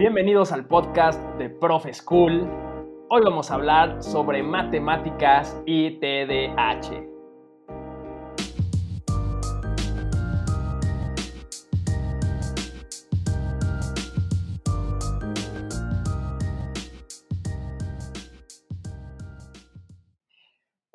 Bienvenidos al podcast de Profe School. Hoy vamos a hablar sobre matemáticas y TDAH.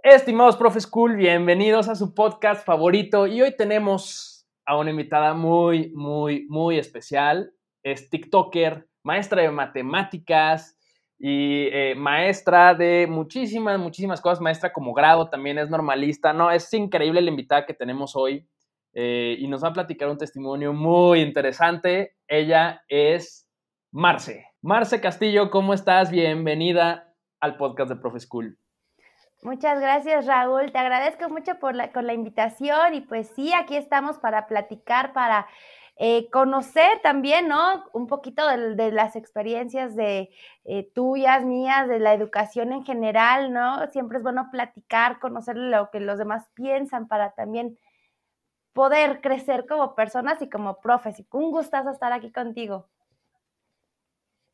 Estimados Profe School, bienvenidos a su podcast favorito y hoy tenemos a una invitada muy, muy, muy especial. Es TikToker, maestra de matemáticas y eh, maestra de muchísimas, muchísimas cosas, maestra como grado, también es normalista. No, es increíble la invitada que tenemos hoy eh, y nos va a platicar un testimonio muy interesante. Ella es Marce. Marce Castillo, ¿cómo estás? Bienvenida al podcast de Profe School. Muchas gracias, Raúl. Te agradezco mucho por la, con la invitación y pues sí, aquí estamos para platicar, para eh, conocer también, ¿no? Un poquito de, las experiencias de eh, tuyas, mías, de la educación en general, ¿no? Siempre es bueno platicar, conocer lo que los demás piensan para también poder crecer como personas y como profes. Un gustazo estar aquí contigo.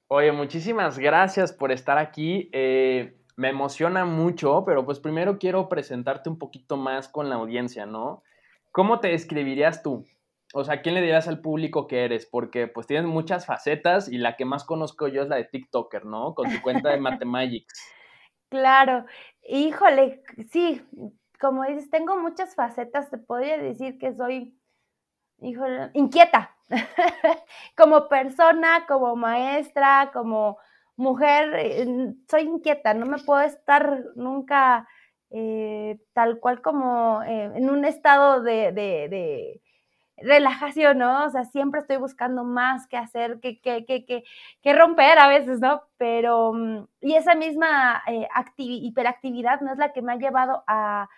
Oye, muchísimas gracias por estar aquí. Eh, me emociona mucho, pero pues primero quiero presentarte un poquito más con la audiencia, ¿no? ¿Cómo te describirías tú? O sea, ¿quién le dirás al público que eres? Porque pues tienes muchas facetas y la que más conozco yo es la de TikToker, ¿no? Con tu cuenta de Mathemagics. Claro, híjole, sí, como dices, tengo muchas facetas, te podría decir que soy, híjole, inquieta, como persona, como maestra, como mujer, eh, soy inquieta, no me puedo estar nunca eh, tal cual como eh, en un estado de, relajación, ¿no? O sea, siempre estoy buscando más que hacer, que, que, que, que romper a veces, ¿no? Pero, mm, y esa misma hiperactividad no es la que me ha llevado a,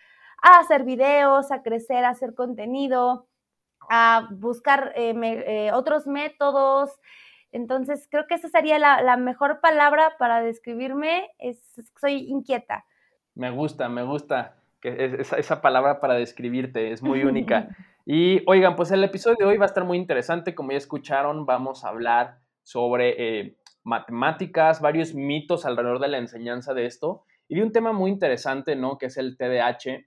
a, hacer videos, a crecer, a hacer contenido, a buscar otros métodos, entonces, creo que esa sería la, mejor palabra para describirme, es soy inquieta. Me gusta, me gusta que esa, esa palabra para describirte, es muy única. y oigan, pues el episodio de hoy va a estar muy interesante, como ya escucharon, vamos a hablar sobre eh, matemáticas, varios mitos alrededor de la enseñanza de esto, y de un tema muy interesante, ¿no? Que es el TDAH.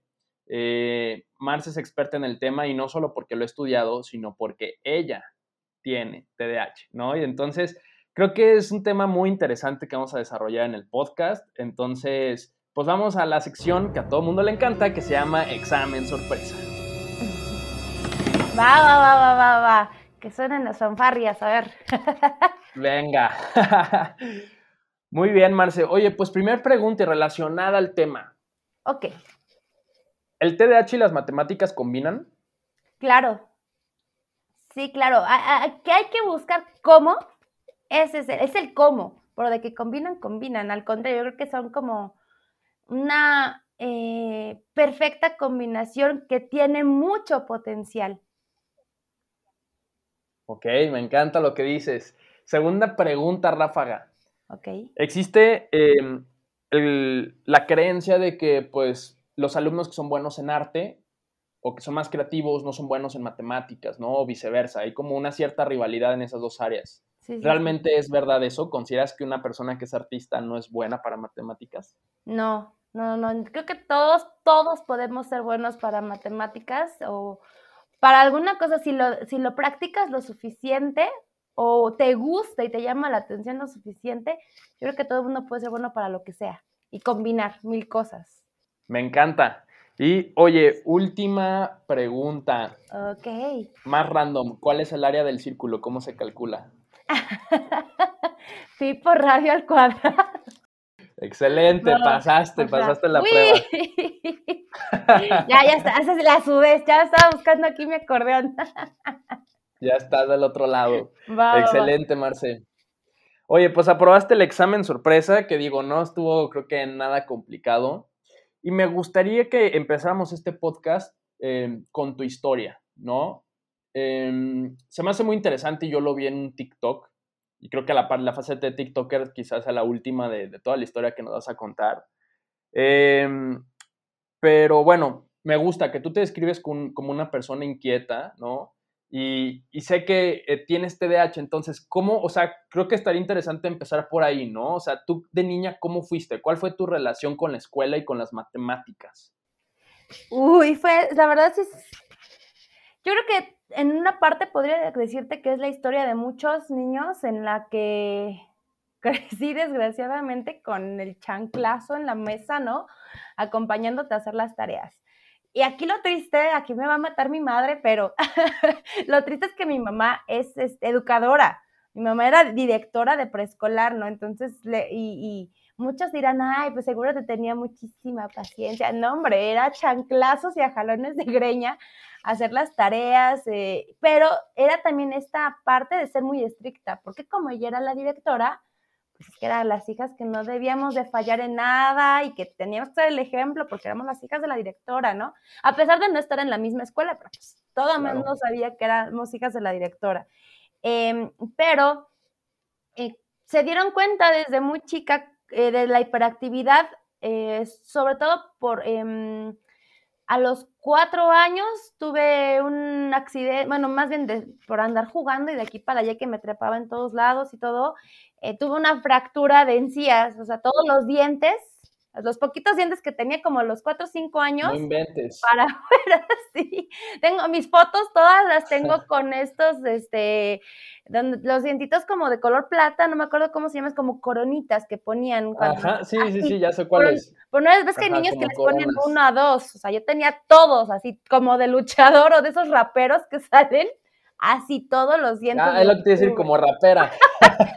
Eh, Marce es experta en el tema y no solo porque lo he estudiado, sino porque ella tiene TDAH, ¿no? Y entonces creo que es un tema muy interesante que vamos a desarrollar en el podcast. Entonces, pues vamos a la sección que a todo mundo le encanta, que se llama examen sorpresa. Va, va, va, va, va, va. Que suenen las fanfarrias, a ver. Venga. Muy bien, Marce. Oye, pues primer pregunta relacionada al tema. Ok. ¿El TDAH y las matemáticas combinan? Claro. Sí, claro. ¿Qué hay que buscar cómo, ese es el, es el cómo, pero de que combinan, combinan. Al contrario, yo creo que son como una eh, perfecta combinación que tiene mucho potencial. Ok, me encanta lo que dices. Segunda pregunta, Ráfaga. Ok. Existe em, la creencia de que, pues, los alumnos que son buenos en arte o que son más creativos no son buenos en matemáticas, ¿no? O viceversa. Hay como una cierta rivalidad en esas dos áreas. ¿Realmente es verdad eso? ¿Consideras que una persona que es artista no es buena para matemáticas? No, no, no. Creo que todos, todos podemos ser buenos para matemáticas o para alguna cosa. Si lo, si lo practicas lo suficiente o te gusta y te llama la atención lo suficiente, yo creo que todo el mundo puede ser bueno para lo que sea y combinar mil cosas. Me encanta. Y oye, última pregunta. Ok. Más random, ¿cuál es el área del círculo? ¿Cómo se calcula? Pi por radio al cuadrado. Excelente, pasaste, pasaste la prueba. ya, ya está, la subes, ya estaba buscando aquí mi acordeón. ya estás del otro lado. Excelente, Marce. Oye, pues aprobaste el examen sorpresa, que digo, no estuvo creo que nada complicado. Y me gustaría que empezáramos este podcast em, con tu historia, ¿no? Em, se me hace muy interesante y yo lo vi en un TikTok. Y creo que la, la faceta de TikToker quizás sea la última de, toda la historia que nos vas a contar. Em, pero bueno, me gusta que tú te describes como una persona inquieta, ¿no? y, sé que eh, tienes TDAH, entonces, ¿cómo? O sea, creo que estaría interesante empezar por ahí, ¿no? O sea, tú de niña, ¿cómo fuiste? ¿Cuál fue tu relación con la escuela y con las matemáticas? Uy, fue, la verdad es, yo creo que en una parte podría decirte que es la historia de muchos niños en la que crecí desgraciadamente con el chanclazo en la mesa, ¿no? Acompañándote a hacer las tareas. Y aquí lo triste, aquí me va a matar mi madre, pero lo triste es que mi mamá es, educadora. Mi mamá era directora de preescolar, ¿no? Entonces, le, y, muchos dirán, ay, pues seguro te tenía muchísima paciencia. No, hombre, era chanclazos y a jalones de greña hacer las tareas, eh, pero era también esta parte de ser muy estricta, porque como ella era la directora, pues que eran las hijas que no debíamos de fallar en nada y que teníamos que ser el ejemplo porque éramos las hijas de la directora, ¿no? A pesar de no estar en la misma escuela, pero pues todo el mundo sabía que éramos hijas de la directora. Em, pero eh, se dieron cuenta desde muy chica eh, de la hiperactividad, sobre todo por... A los cuatro años tuve un accidente, bueno, más bien por andar jugando y de aquí para allá que me trepaba en todos lados y todo, eh, tuve una fractura de encías, o sea, todos los dientes, los poquitos dientes que tenía como los cuatro o cinco años. No inventes. Para afuera, sí. Tengo mis fotos, todas las tengo con estos, este, los dientitos como de color plata, no me acuerdo cómo se llaman, como coronitas que ponían. Ajá, sí, sí, sí, ya sé cuál es. Pero no ves que hay niños que les ponen uno a dos, o sea, yo tenía todos, así como de luchador o de esos raperos que salen así todos los dientes. Ah, es lo que te decir, como rapera.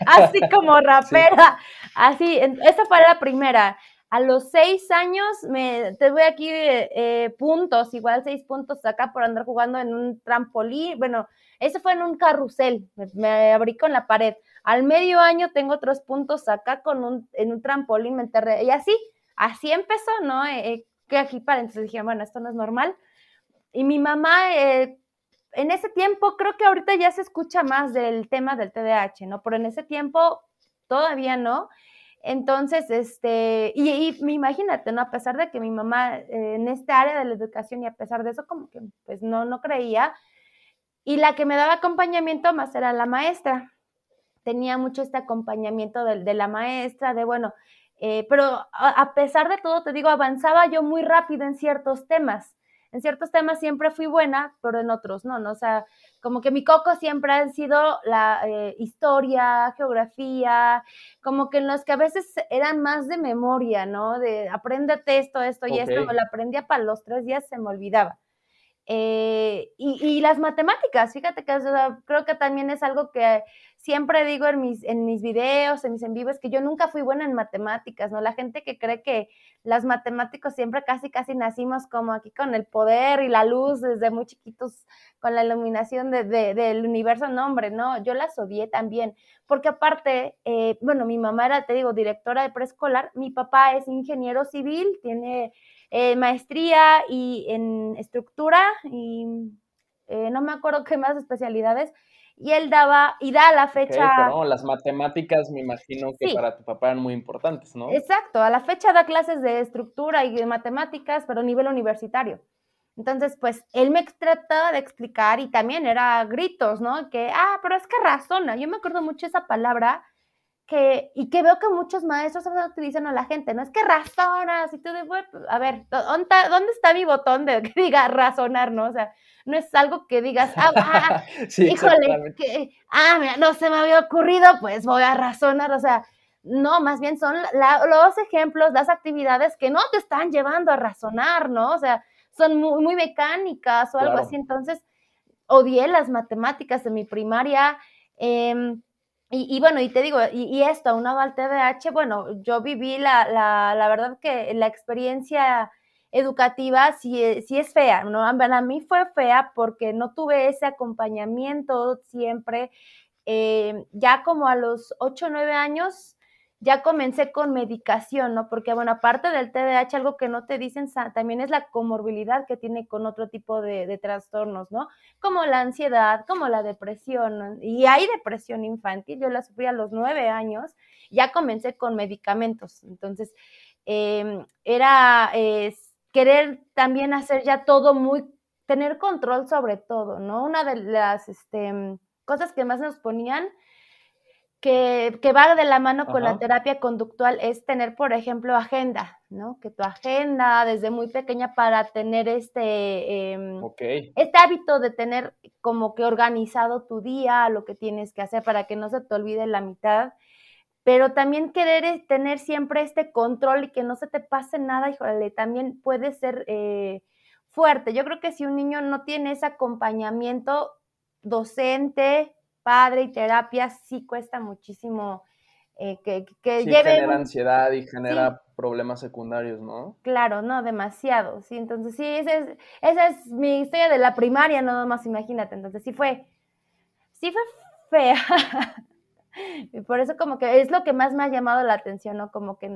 así como rapera. Así, esa fue la primera. A los seis años, me, te voy aquí eh, puntos, igual seis puntos acá por andar jugando en un trampolín. Bueno, ese fue en un carrusel, me, abrí con la pared. Al medio año tengo otros puntos acá con un, en un trampolín, me enterré. Y así, así empezó, ¿no? Eh, eh, que aquí para entonces dije, bueno, esto no es normal. Y mi mamá en ese tiempo, creo que ahorita ya se escucha más del tema del TDAH, ¿no? Pero en ese tiempo todavía no. Entonces, este, y, y imagínate, ¿no? A pesar de que mi mamá eh, en este área de la educación y a pesar de eso, como que pues no, no creía. Y la que me daba acompañamiento más era la maestra. Tenía mucho este acompañamiento de, de la maestra, de bueno, eh, pero a pesar de todo, te digo, avanzaba yo muy rápido en ciertos temas en ciertos temas siempre fui buena, pero en otros no, ¿no? O sea, como que mi coco siempre ha sido la eh, historia, geografía, como que en los que a veces eran más de memoria, ¿no? De apréndete esto, esto y esto, me lo aprendía para los tres días, se me olvidaba. Eh, y, las matemáticas, fíjate que creo que también es algo que siempre digo en mis, en mis videos, en mis en vivos, que yo nunca fui buena en matemáticas, ¿no? La gente que cree que las matemáticos siempre casi, casi nacimos como aquí con el poder y la luz desde muy chiquitos, con la iluminación de, del universo, no, hombre, no, yo las odié también, porque aparte, eh, bueno, mi mamá era, te digo, directora de preescolar, mi papá es ingeniero civil, tiene eh, maestría y en estructura y eh, no me acuerdo qué más especialidades. Y él daba, y da la fecha. las matemáticas me imagino que para tu papá eran muy importantes, ¿no? Exacto, a la fecha da clases de estructura y de matemáticas, pero a nivel universitario. Entonces, pues él me trataba de explicar y también era gritos, ¿no? Que, ah, pero es que razona. Yo me acuerdo mucho esa palabra que, y que veo que muchos maestros utilizan a la gente, no es que razonas, y tú de, a ver, ¿dónde está, mi botón de que diga razonar, no? O sea, no es algo que digas, ah, ah híjole, que, ah, mira, no se me había ocurrido, pues voy a razonar, o sea, no, más bien son los ejemplos, las actividades que no te están llevando a razonar, ¿no? O sea, son muy, muy mecánicas o algo así, entonces odié las matemáticas de mi primaria, eh, y, bueno, y te digo, y, esto, aunado al TDAH, bueno, yo viví la, la, la verdad que la experiencia educativa sí, sí es fea, ¿no? A mí fue fea porque no tuve ese acompañamiento siempre. Eh, ya como a los 8 o 9 años, ya comencé con medicación, ¿no? Porque, bueno, aparte del TDAH, algo que no te dicen también es la comorbilidad que tiene con otro tipo de, trastornos, ¿no? Como la ansiedad, como la depresión, y hay depresión infantil, yo la sufrí a los nueve años, ya comencé con medicamentos, entonces, em, era querer también hacer ya todo muy tener control sobre todo, ¿no? Una de las este, cosas que más nos ponían que, va de la mano con la terapia conductual es tener, por ejemplo, agenda, ¿no? Que tu agenda desde muy pequeña para tener este, em, este hábito de tener como que organizado tu día, lo que tienes que hacer para que no se te olvide la mitad, pero también querer tener siempre este control y que no se te pase nada, híjole, también puede ser eh, fuerte. Yo creo que si un niño no tiene ese acompañamiento docente, padre y terapia sí cuesta muchísimo eh, que, que sí, genera ansiedad y genera problemas secundarios, ¿no? Claro, no, demasiado, sí, entonces sí, esa es, esa es mi historia de la primaria, nada más imagínate, entonces sí fue, sí fue fea, y por eso como que es lo que más me ha llamado la atención, ¿no? Como que,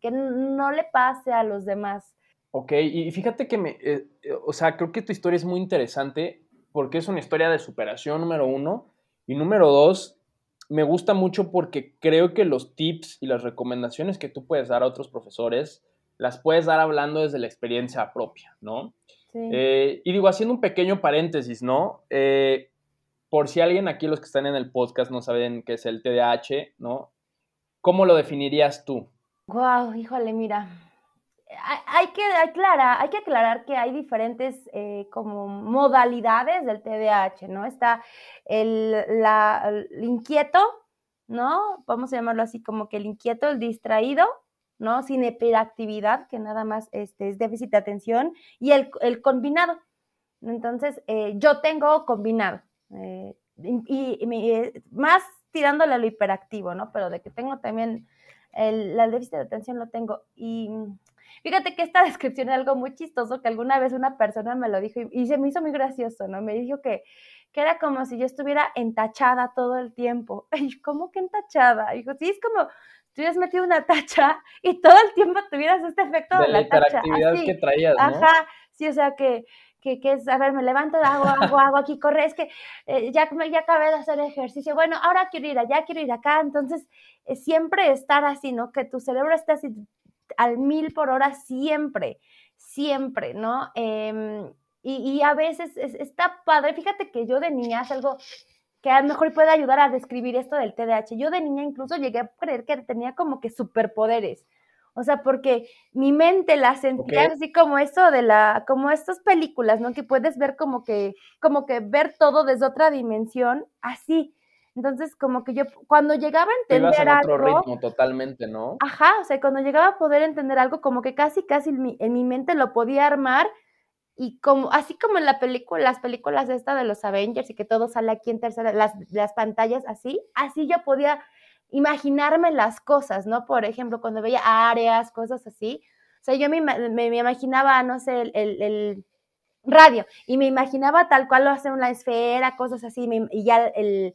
que no le pase a los demás. Ok, y fíjate que me, eh, eh, o sea, creo que tu historia es muy interesante porque es una historia de superación, número uno, y número dos, me gusta mucho porque creo que los tips y las recomendaciones que tú puedes dar a otros profesores las puedes dar hablando desde la experiencia propia, ¿no? Eh, y digo, haciendo un pequeño paréntesis, ¿no? Eh, por si alguien aquí, los que están en el podcast, no saben qué es el TDAH, ¿no? ¿Cómo lo definirías tú? Wow, híjole, mira, hay que aclarar, hay que aclarar que hay diferentes eh, como modalidades del TDAH, ¿no? Está el, inquieto, ¿no? Vamos a llamarlo así como que el inquieto, el distraído, ¿no? Sin hiperactividad, que nada más este, es déficit de atención, y el, combinado. Entonces, eh, yo tengo combinado, eh, y, más tirándole a lo hiperactivo, ¿no? Pero de que tengo también el, la déficit de atención lo tengo. Y Fíjate que esta descripción es algo muy chistoso que alguna vez una persona me lo dijo y, se me hizo muy gracioso, ¿no? Me dijo que, que era como si yo estuviera entachada todo el tiempo. Y ¿cómo que entachada? Dijo, sí, es como tú hubieras metido una tacha y todo el tiempo tuvieras este efecto de, la, tacha. que traías, ¿no? Ajá, sí, o sea que, que, que, es, a ver, me levanto, hago, hago, hago aquí, corre, es que eh, ya, ya acabé de hacer ejercicio, bueno, ahora quiero ir allá, quiero ir acá, entonces eh, siempre estar así, ¿no? Que tu cerebro esté así al mil por hora siempre, siempre, ¿no? Em, y, a veces está padre, fíjate que yo de niña es algo que a lo mejor puede ayudar a describir esto del TDAH. Yo de niña incluso llegué a creer que tenía como que superpoderes. O sea, porque mi mente la sentía así como eso de la, como estas películas, ¿no? Que puedes ver como que, como que ver todo desde otra dimensión, así. Entonces, como que yo, cuando llegaba a entender en otro ritmo totalmente, ¿no? Ajá, o sea, cuando llegaba a poder entender algo, como que casi, casi en mi, en mi mente lo podía armar y como, así como en la película, las películas esta de los Avengers y que todo sale aquí en tercera, las, las pantallas así, así yo podía imaginarme las cosas, ¿no? Por ejemplo, cuando veía áreas, cosas así, o sea, yo me, me, imaginaba, no sé, el, el, radio y me imaginaba tal cual lo hace una esfera, cosas así, y ya el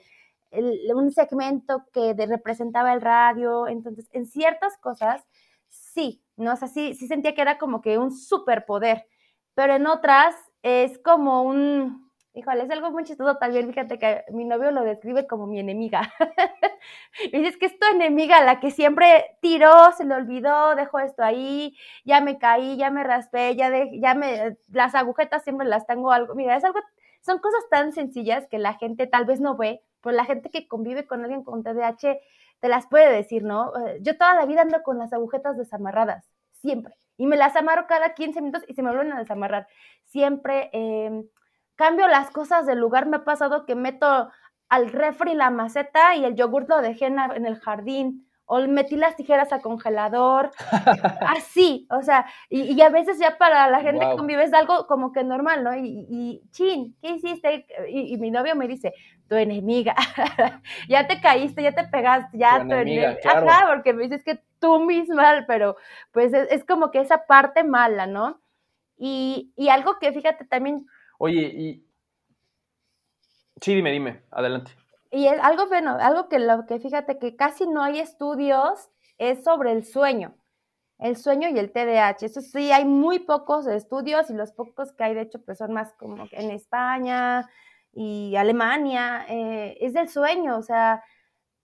un segmento que representaba el radio, entonces en ciertas cosas sí, ¿no? O sea, sí, sentía que era como que un superpoder, pero en otras es como un, híjole, es algo muy chistoso también, fíjate que mi novio lo describe como mi enemiga. me dice, es que es tu enemiga, la que siempre tiró, se le olvidó, dejó esto ahí, ya me caí, ya me raspé, ya, de, ya me, las agujetas siempre las tengo algo, mira, es algo, son cosas tan sencillas que la gente tal vez no ve, pues la gente que convive con alguien con TDAH te las puede decir, ¿no? Eh, yo toda la vida ando con las agujetas desamarradas, siempre. Y me las amarro cada 15 minutos y se me vuelven a desamarrar. Siempre em, cambio las cosas del lugar. Me ha pasado que meto al refri la maceta y el yogur lo dejé en el jardín o metí las tijeras al congelador, así, o sea, y, a veces ya para la gente que convive es algo como que normal, ¿no? Y, y chin, ¿qué hiciste? Y, mi novio me dice, tu enemiga, ya te caíste, ya te pegaste, ya tu, enemiga, Ajá, porque me dices que tú misma, pero pues es, como que esa parte mala, ¿no? Y, y algo que fíjate también... Oye, y... Sí, dime, dime, adelante. Y es algo bueno, algo que lo que fíjate que casi no hay estudios es sobre el sueño, el sueño y el TDAH. Eso sí, hay muy pocos estudios y los pocos que hay, de hecho, pues son más como en España y Alemania, eh, es del sueño, o sea,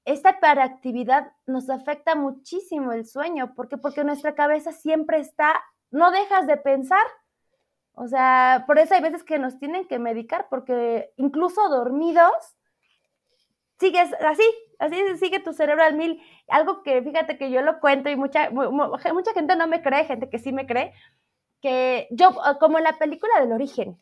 esta hiperactividad nos afecta muchísimo el sueño, porque porque nuestra cabeza siempre está, no dejas de pensar, O sea, por eso hay veces que nos tienen que medicar, porque incluso dormidos, sigues así, así sigue tu cerebro al mil. Algo que fíjate que yo lo cuento y mucha, mucha gente no me cree, gente que sí me cree, que yo, como en la película del origen,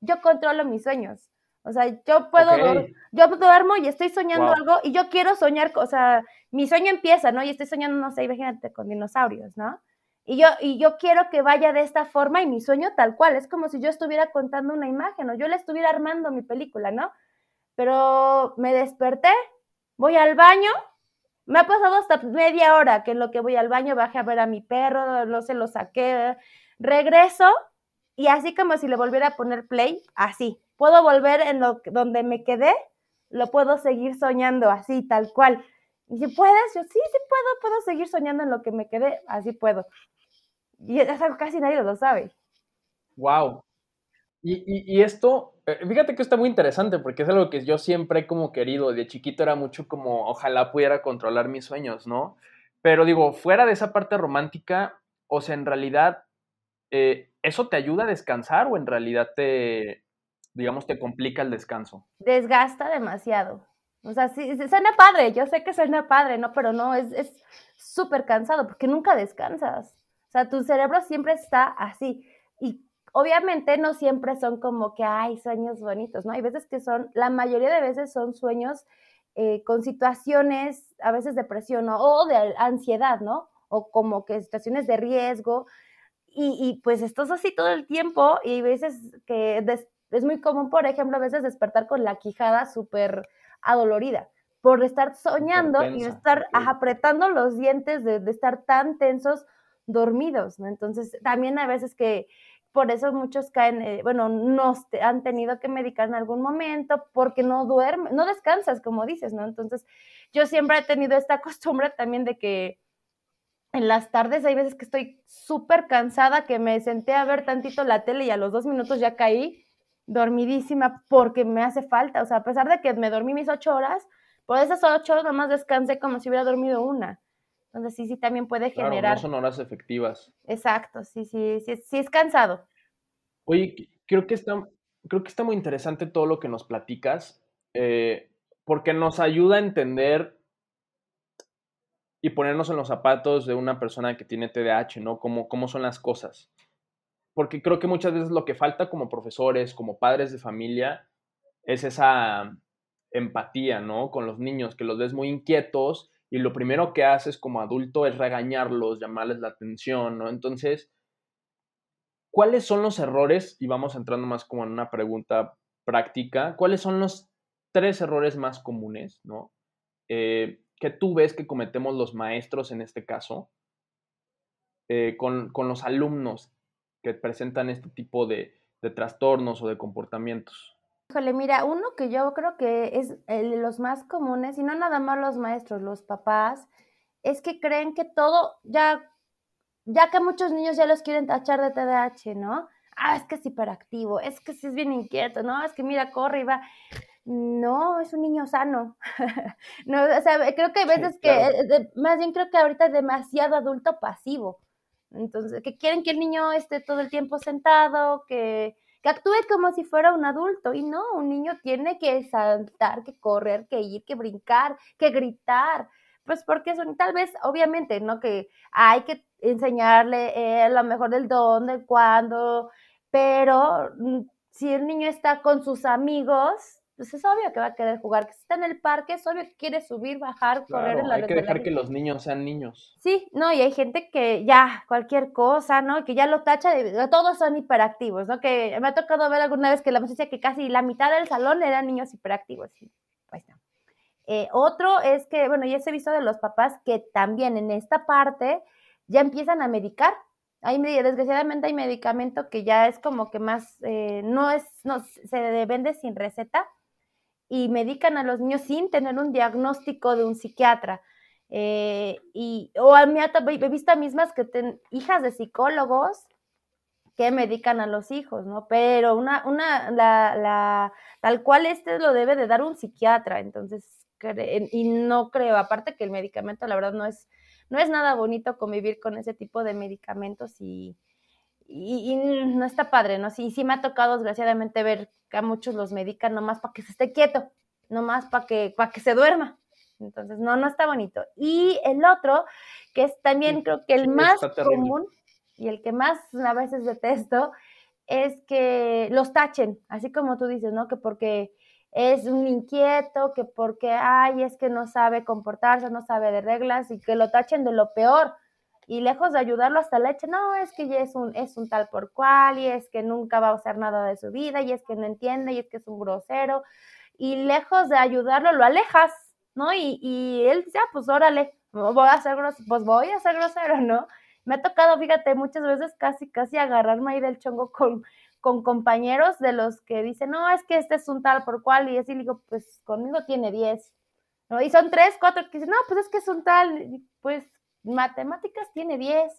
yo controlo mis sueños. O sea, yo puedo, yo duermo y estoy soñando algo y yo quiero soñar, o sea, mi sueño empieza, ¿no? Y estoy soñando, no sé, imagínate, con dinosaurios, ¿no? Y yo, y yo quiero que vaya de esta forma y mi sueño tal cual, es como si yo estuviera contando una imagen o yo le estuviera armando mi película, ¿no? Pero me desperté, voy al baño, me ha pasado hasta media hora que en lo que voy al baño bajé a ver a mi perro, no se lo saqué, regreso y así como si le volviera a poner play, así, puedo volver en lo donde me quedé, lo puedo seguir soñando así, tal cual. Y si puedes, yo sí, sí puedo, puedo seguir soñando en lo que me quedé, así puedo. Y es algo casi nadie lo sabe. Wow. Y, esto, eh, fíjate que está muy interesante porque es algo que yo siempre he como querido. De chiquito era mucho como, ojalá pudiera controlar mis sueños, ¿no? Pero digo, fuera de esa parte romántica, o sea, en realidad, eh, ¿eso te ayuda a descansar o en realidad te, digamos, te complica el descanso? Desgasta demasiado. O sea, sí, suena padre, yo sé que suena padre, ¿no? Pero no, es súper cansado porque nunca descansas. O sea, tu cerebro siempre está así. Y obviamente no siempre son como que hay sueños bonitos, ¿no? Hay veces que son, la mayoría de veces son sueños eh, con situaciones, a veces de presión o de ansiedad, ¿no? O como que situaciones de riesgo. Y, y pues estás así todo el tiempo y veces que es muy común, por ejemplo, a veces despertar con la quijada súper adolorida por estar soñando y estar apretando los dientes de, estar tan tensos dormidos, ¿no? Entonces, también a veces que por eso muchos caen, eh, bueno, no han tenido que medicar en algún momento porque no duermes, no descansas, como dices, ¿no? Entonces, yo siempre he tenido esta costumbre también de que en las tardes hay veces que estoy súper cansada, que me senté a ver tantito la tele y a los dos minutos ya caí dormidísima porque me hace falta. O sea, a pesar de que me dormí mis ocho horas, por esas ocho horas nomás descansé como si hubiera dormido una. Entonces sí, sí, también puede generar... No son horas efectivas. Exacto, sí, sí, sí, sí es cansado. Oye, creo que está, creo que está muy interesante todo lo que nos platicas, eh, porque nos ayuda a entender y ponernos en los zapatos de una persona que tiene TDAH, ¿no? Cómo, cómo son las cosas porque creo que muchas veces lo que falta como profesores, como padres de familia, es esa empatía, ¿no? Con los niños, que los ves muy inquietos y lo primero que haces como adulto es regañarlos, llamarles la atención, ¿no? Entonces, ¿cuáles son los errores? Y vamos entrando más como en una pregunta práctica, ¿cuáles son los tres errores más comunes, ¿no? Eh, que tú ves que cometemos los maestros en este caso eh, con, con los alumnos que presentan este tipo de, trastornos o de comportamientos? Híjole, mira, uno que yo creo que es el de los más comunes, y no nada más los maestros, los papás, es que creen que todo, ya, ya que muchos niños ya los quieren tachar de TDAH, ¿no? Ah, es que es hiperactivo, es que sí es bien inquieto, ¿no? Es que mira, corre y va. No, es un niño sano. no, o sea, creo que hay veces que, eh, más bien creo que ahorita es demasiado adulto pasivo. Entonces, que quieren que el niño esté todo el tiempo sentado, que, que actúe como si fuera un adulto. Y no, un niño tiene que saltar, que correr, que ir, que brincar, que gritar. Pues porque son, tal vez, obviamente, ¿no? Que hay que enseñarle eh, lo mejor del dónde, cuándo, pero mm, si el niño está con sus amigos, pues es obvio que va a querer jugar. Que si está en el parque, es obvio que quiere subir, bajar, correr en la Hay que dejar que los niños sean niños. Sí, no, y hay gente que ya, cualquier cosa, ¿no? Que ya lo tacha de. Todos son hiperactivos, ¿no? Que me ha tocado ver alguna vez que la decía que casi la mitad del salón eran niños hiperactivos. pues no. Eh, otro es que, bueno, ya se visto de los papás que también en esta parte ya empiezan a medicar. Hay, desgraciadamente hay medicamento que ya es como que más, eh, no es, no, se vende sin receta y medican a los niños sin tener un diagnóstico de un psiquiatra. Eh, y, o a mí he visto mismas que ten, hijas de psicólogos que medican a los hijos, ¿no? Pero una, una, la, la, tal cual este lo debe de dar un psiquiatra, entonces, y no creo, aparte que el medicamento, la verdad, no es, no es nada bonito convivir con ese tipo de medicamentos y, y, no está padre, ¿no? Sí, sí me ha tocado desgraciadamente ver que a muchos los medican nomás para que se esté quieto, nomás para que, para que se duerma. Entonces, no, no está bonito. Y el otro, que es también creo que el más común y el que más a veces detesto, es que los tachen, así como tú dices, ¿no? Que porque es un inquieto, que porque, ay, es que no sabe comportarse, no sabe de reglas y que lo tachen de lo peor y lejos de ayudarlo hasta la leche, no, es que ya es un, es un tal por cual, y es que nunca va a hacer nada de su vida, y es que no entiende, y es que es un grosero, y lejos de ayudarlo, lo alejas, ¿no? Y, y él dice, ah, pues órale, voy a ser grosero, pues voy a ser grosero, ¿no? Me ha tocado, fíjate, muchas veces casi, casi agarrarme ahí del chongo con, con compañeros de los que dicen, no, es que este es un tal por cual, y así digo, pues conmigo tiene 10, ¿no? Y son tres, cuatro que dicen, no, pues es que es un tal, pues matemáticas tiene 10.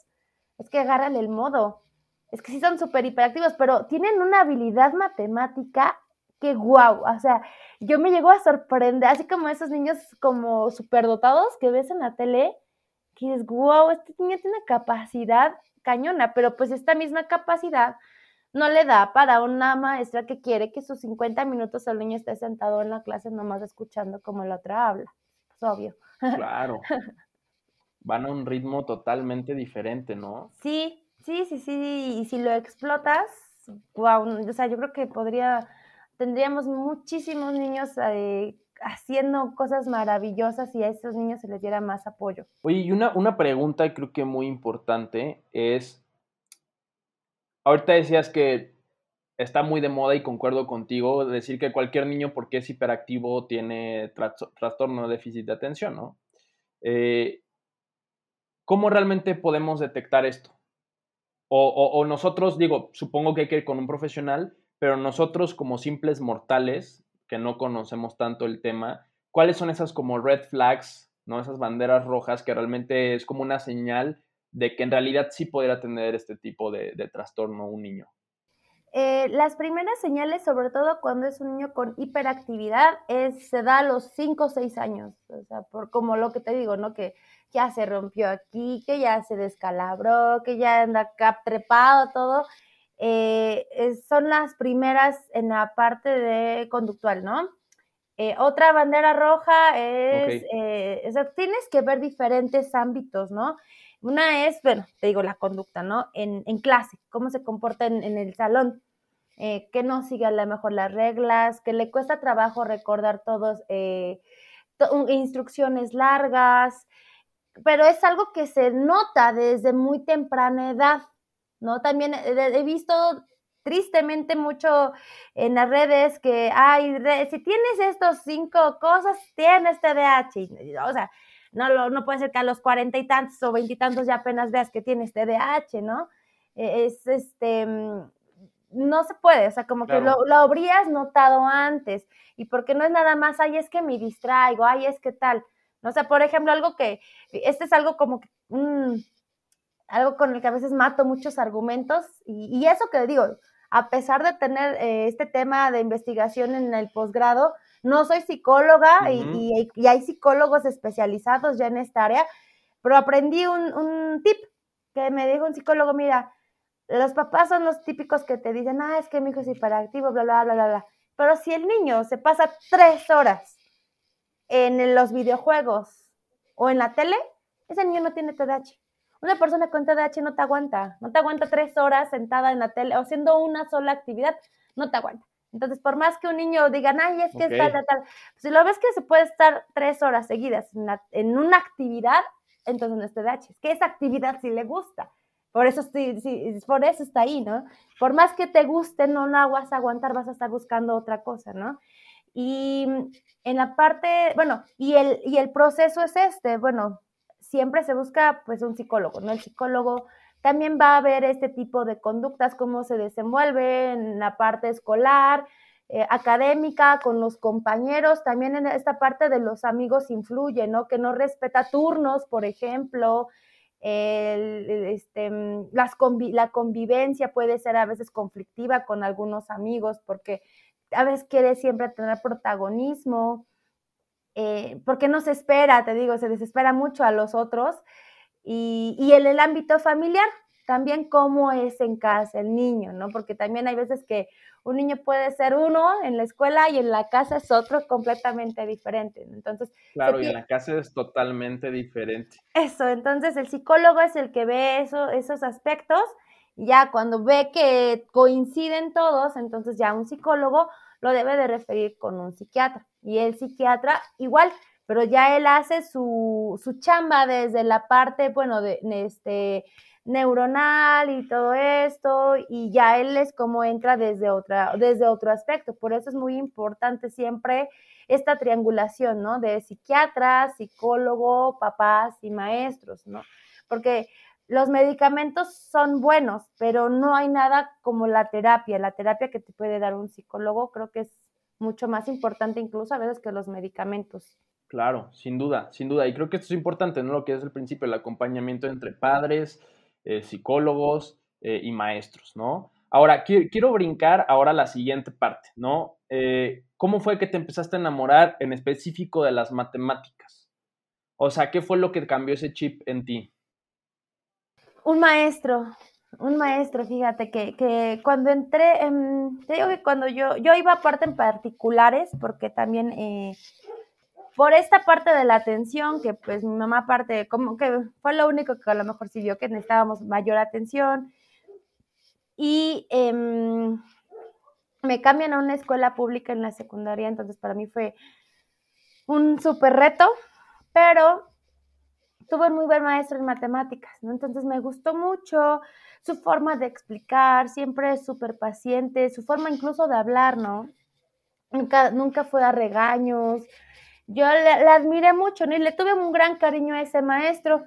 Es que agárrale el modo. Es que sí son súper hiperactivos, pero tienen una habilidad matemática que guau. O sea, yo me llego a sorprender, así como esos niños como superdotados que ves en la tele, que es guau, este niño tiene capacidad cañona, pero pues esta misma capacidad no le da para una maestra que quiere que sus 50 minutos el niño esté sentado en la clase nomás escuchando como la otra habla. Es obvio. Claro. van a un ritmo totalmente diferente, ¿no? Sí, sí, sí, sí, y si lo explotas, wow, o sea, yo creo que podría, tendríamos muchísimos niños eh, haciendo cosas maravillosas y a esos niños se les diera más apoyo. Oye, y una, una pregunta creo que muy importante es, ahorita decías que está muy de moda y concuerdo contigo, decir que cualquier niño porque es hiperactivo tiene trastorno de déficit de atención, ¿no? Eh, ¿cómo realmente podemos detectar esto? O, nosotros, digo, supongo que hay que ir con un profesional, pero nosotros como simples mortales, que no conocemos tanto el tema, ¿cuáles son esas como red flags, ¿no? esas banderas rojas que realmente es como una señal de que en realidad sí podría tener este tipo de, trastorno un niño? Eh, las primeras señales, sobre todo cuando es un niño con hiperactividad, es, se da a los 5 o 6 años. O sea, por como lo que te digo, ¿no? Que ya se rompió aquí, que ya se descalabró, que ya anda acá trepado todo. Eh, son las primeras en la parte de conductual, ¿no? Eh, otra bandera roja es, eh, o sea, tienes que ver diferentes ámbitos, ¿no? Una es, bueno, te digo, la conducta, ¿no? En, en clase, cómo se comporta en, en el salón, que no sigue a lo mejor las reglas, que le cuesta trabajo recordar todos instrucciones largas, pero es algo que se nota desde muy temprana edad, ¿no? También he visto tristemente mucho en las redes que, ay, si tienes estos cinco cosas, tienes TDAH. O sea, no, no puede ser que a los cuarenta y tantos o veintitantos ya apenas veas que tienes TDAH, ¿no? E, es este, mm, no se puede, o sea, como que lo, lo, habrías notado antes. Y porque no es nada más, ay, es que me distraigo, ay, es que tal. O sea, por ejemplo, algo que, este es algo como que, algo con el que a veces mato muchos argumentos y, eso que digo, a pesar de tener eh, este tema de investigación en el posgrado, no soy psicóloga y, hay psicólogos especializados ya en esta área, pero aprendí un, un, tip que me dijo un psicólogo, mira, los papás son los típicos que te dicen, ah, es que mi hijo es hiperactivo, bla, bla, bla, bla, bla. Pero si el niño se pasa tres horas en los videojuegos o en la tele, ese niño no tiene TDAH. Una persona con TDAH no te aguanta, no te aguanta tres horas sentada en la tele o haciendo una sola actividad, no te aguanta. Entonces, por más que un niño diga, ay, es que es tal, tal, tal, si lo ves que se puede estar tres horas seguidas en, una actividad, entonces no es TDAH. Es que esa actividad sí le gusta. Por eso, sí, sí, por eso está ahí, ¿no? Por más que te guste, no la vas a aguantar, vas a estar buscando otra cosa, ¿no? Y en la parte, bueno, y el, y el proceso es este, bueno, siempre se busca pues un psicólogo, ¿no? El psicólogo también va a ver este tipo de conductas, cómo se desenvuelve en la parte escolar, eh, académica, con los compañeros, también en esta parte de los amigos influye, ¿no? Que no respeta turnos, por ejemplo, este, las la convivencia puede ser a veces conflictiva con algunos amigos porque a veces quiere siempre tener protagonismo, eh, porque no se espera, te digo, se desespera mucho a los otros. Y, en el ámbito familiar también cómo es en casa el niño, ¿no? Porque también hay veces que un niño puede ser uno en la escuela y en la casa es otro completamente diferente. Entonces, claro, y en la casa es totalmente diferente. Eso, entonces el psicólogo es el que ve eso, esos aspectos. Ya cuando ve que coinciden todos, entonces ya un psicólogo lo debe de referir con un psiquiatra. Y el psiquiatra igual, pero ya él hace su, su chamba desde la parte, bueno, de, este neuronal y todo esto, y ya él es como entra desde, otra, desde otro aspecto. Por eso es muy importante siempre esta triangulación, ¿no? De psiquiatras, psicólogo, papás y maestros, ¿no? Porque los medicamentos son buenos, pero no hay nada como la terapia. La terapia que te puede dar un psicólogo creo que es mucho más importante incluso a veces que los medicamentos. Claro, sin duda, sin duda. Y creo que esto es importante, ¿no? Lo que es el principio, el acompañamiento entre padres, eh, psicólogos eh, y maestros, ¿no? Ahora, quiero, brincar ahora a la siguiente parte, ¿no? Eh, ¿Cómo fue que te empezaste a enamorar en específico de las matemáticas? O sea, ¿qué fue lo que cambió ese chip en ti? Un maestro, un maestro, fíjate, que, cuando entré, te digo que cuando yo, yo iba aparte en particulares, porque también por esta parte de la atención, que pues mi mamá parte, como que fue lo único que a lo mejor sí vio que necesitábamos mayor atención. Y em, me cambian a una escuela pública en la secundaria, entonces para mí fue un súper reto, pero tuve muy buen maestro en matemáticas, ¿no? Entonces me gustó mucho su forma de explicar, siempre es súper paciente, su forma incluso de hablar, ¿no? Nunca, nunca fue a regaños, yo le, admiré mucho, ¿no? Y le tuve un gran cariño a ese maestro.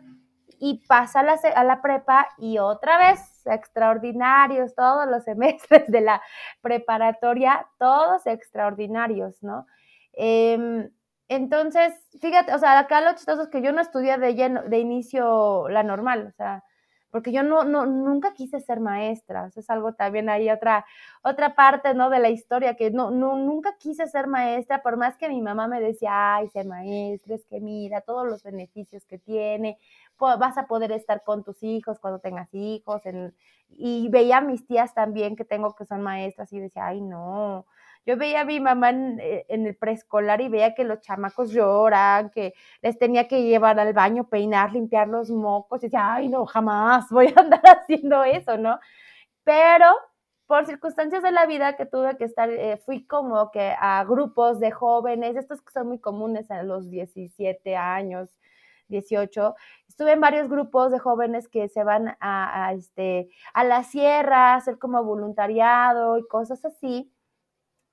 Y pasa a la, a la prepa y otra vez, extraordinarios, todos los semestres de la preparatoria, todos extraordinarios, ¿no? Em, entonces, fíjate, o sea, acá lo chistoso es que yo no estudié de, lleno, de inicio la normal, o sea, porque yo no, no, nunca quise ser maestra, eso es algo también ahí otra, otra parte, ¿no? De la historia, que no, no, nunca quise ser maestra, por más que mi mamá me decía, ay, ser maestra, es que mira todos los beneficios que tiene, vas a poder estar con tus hijos cuando tengas hijos, y veía a mis tías también que tengo que son maestras y decía, ay, no, yo veía a mi mamá eh, en, el preescolar y veía que los chamacos lloran, que les tenía que llevar al baño, peinar, limpiar los mocos. Y decía, ay, no, jamás voy a andar haciendo eso, ¿no? Pero por circunstancias de la vida que tuve que estar, eh, fui como que a grupos de jóvenes, estos que son muy comunes a los 17 años, 18, estuve en varios grupos de jóvenes que se van a, este, a la sierra, a hacer como voluntariado y cosas así.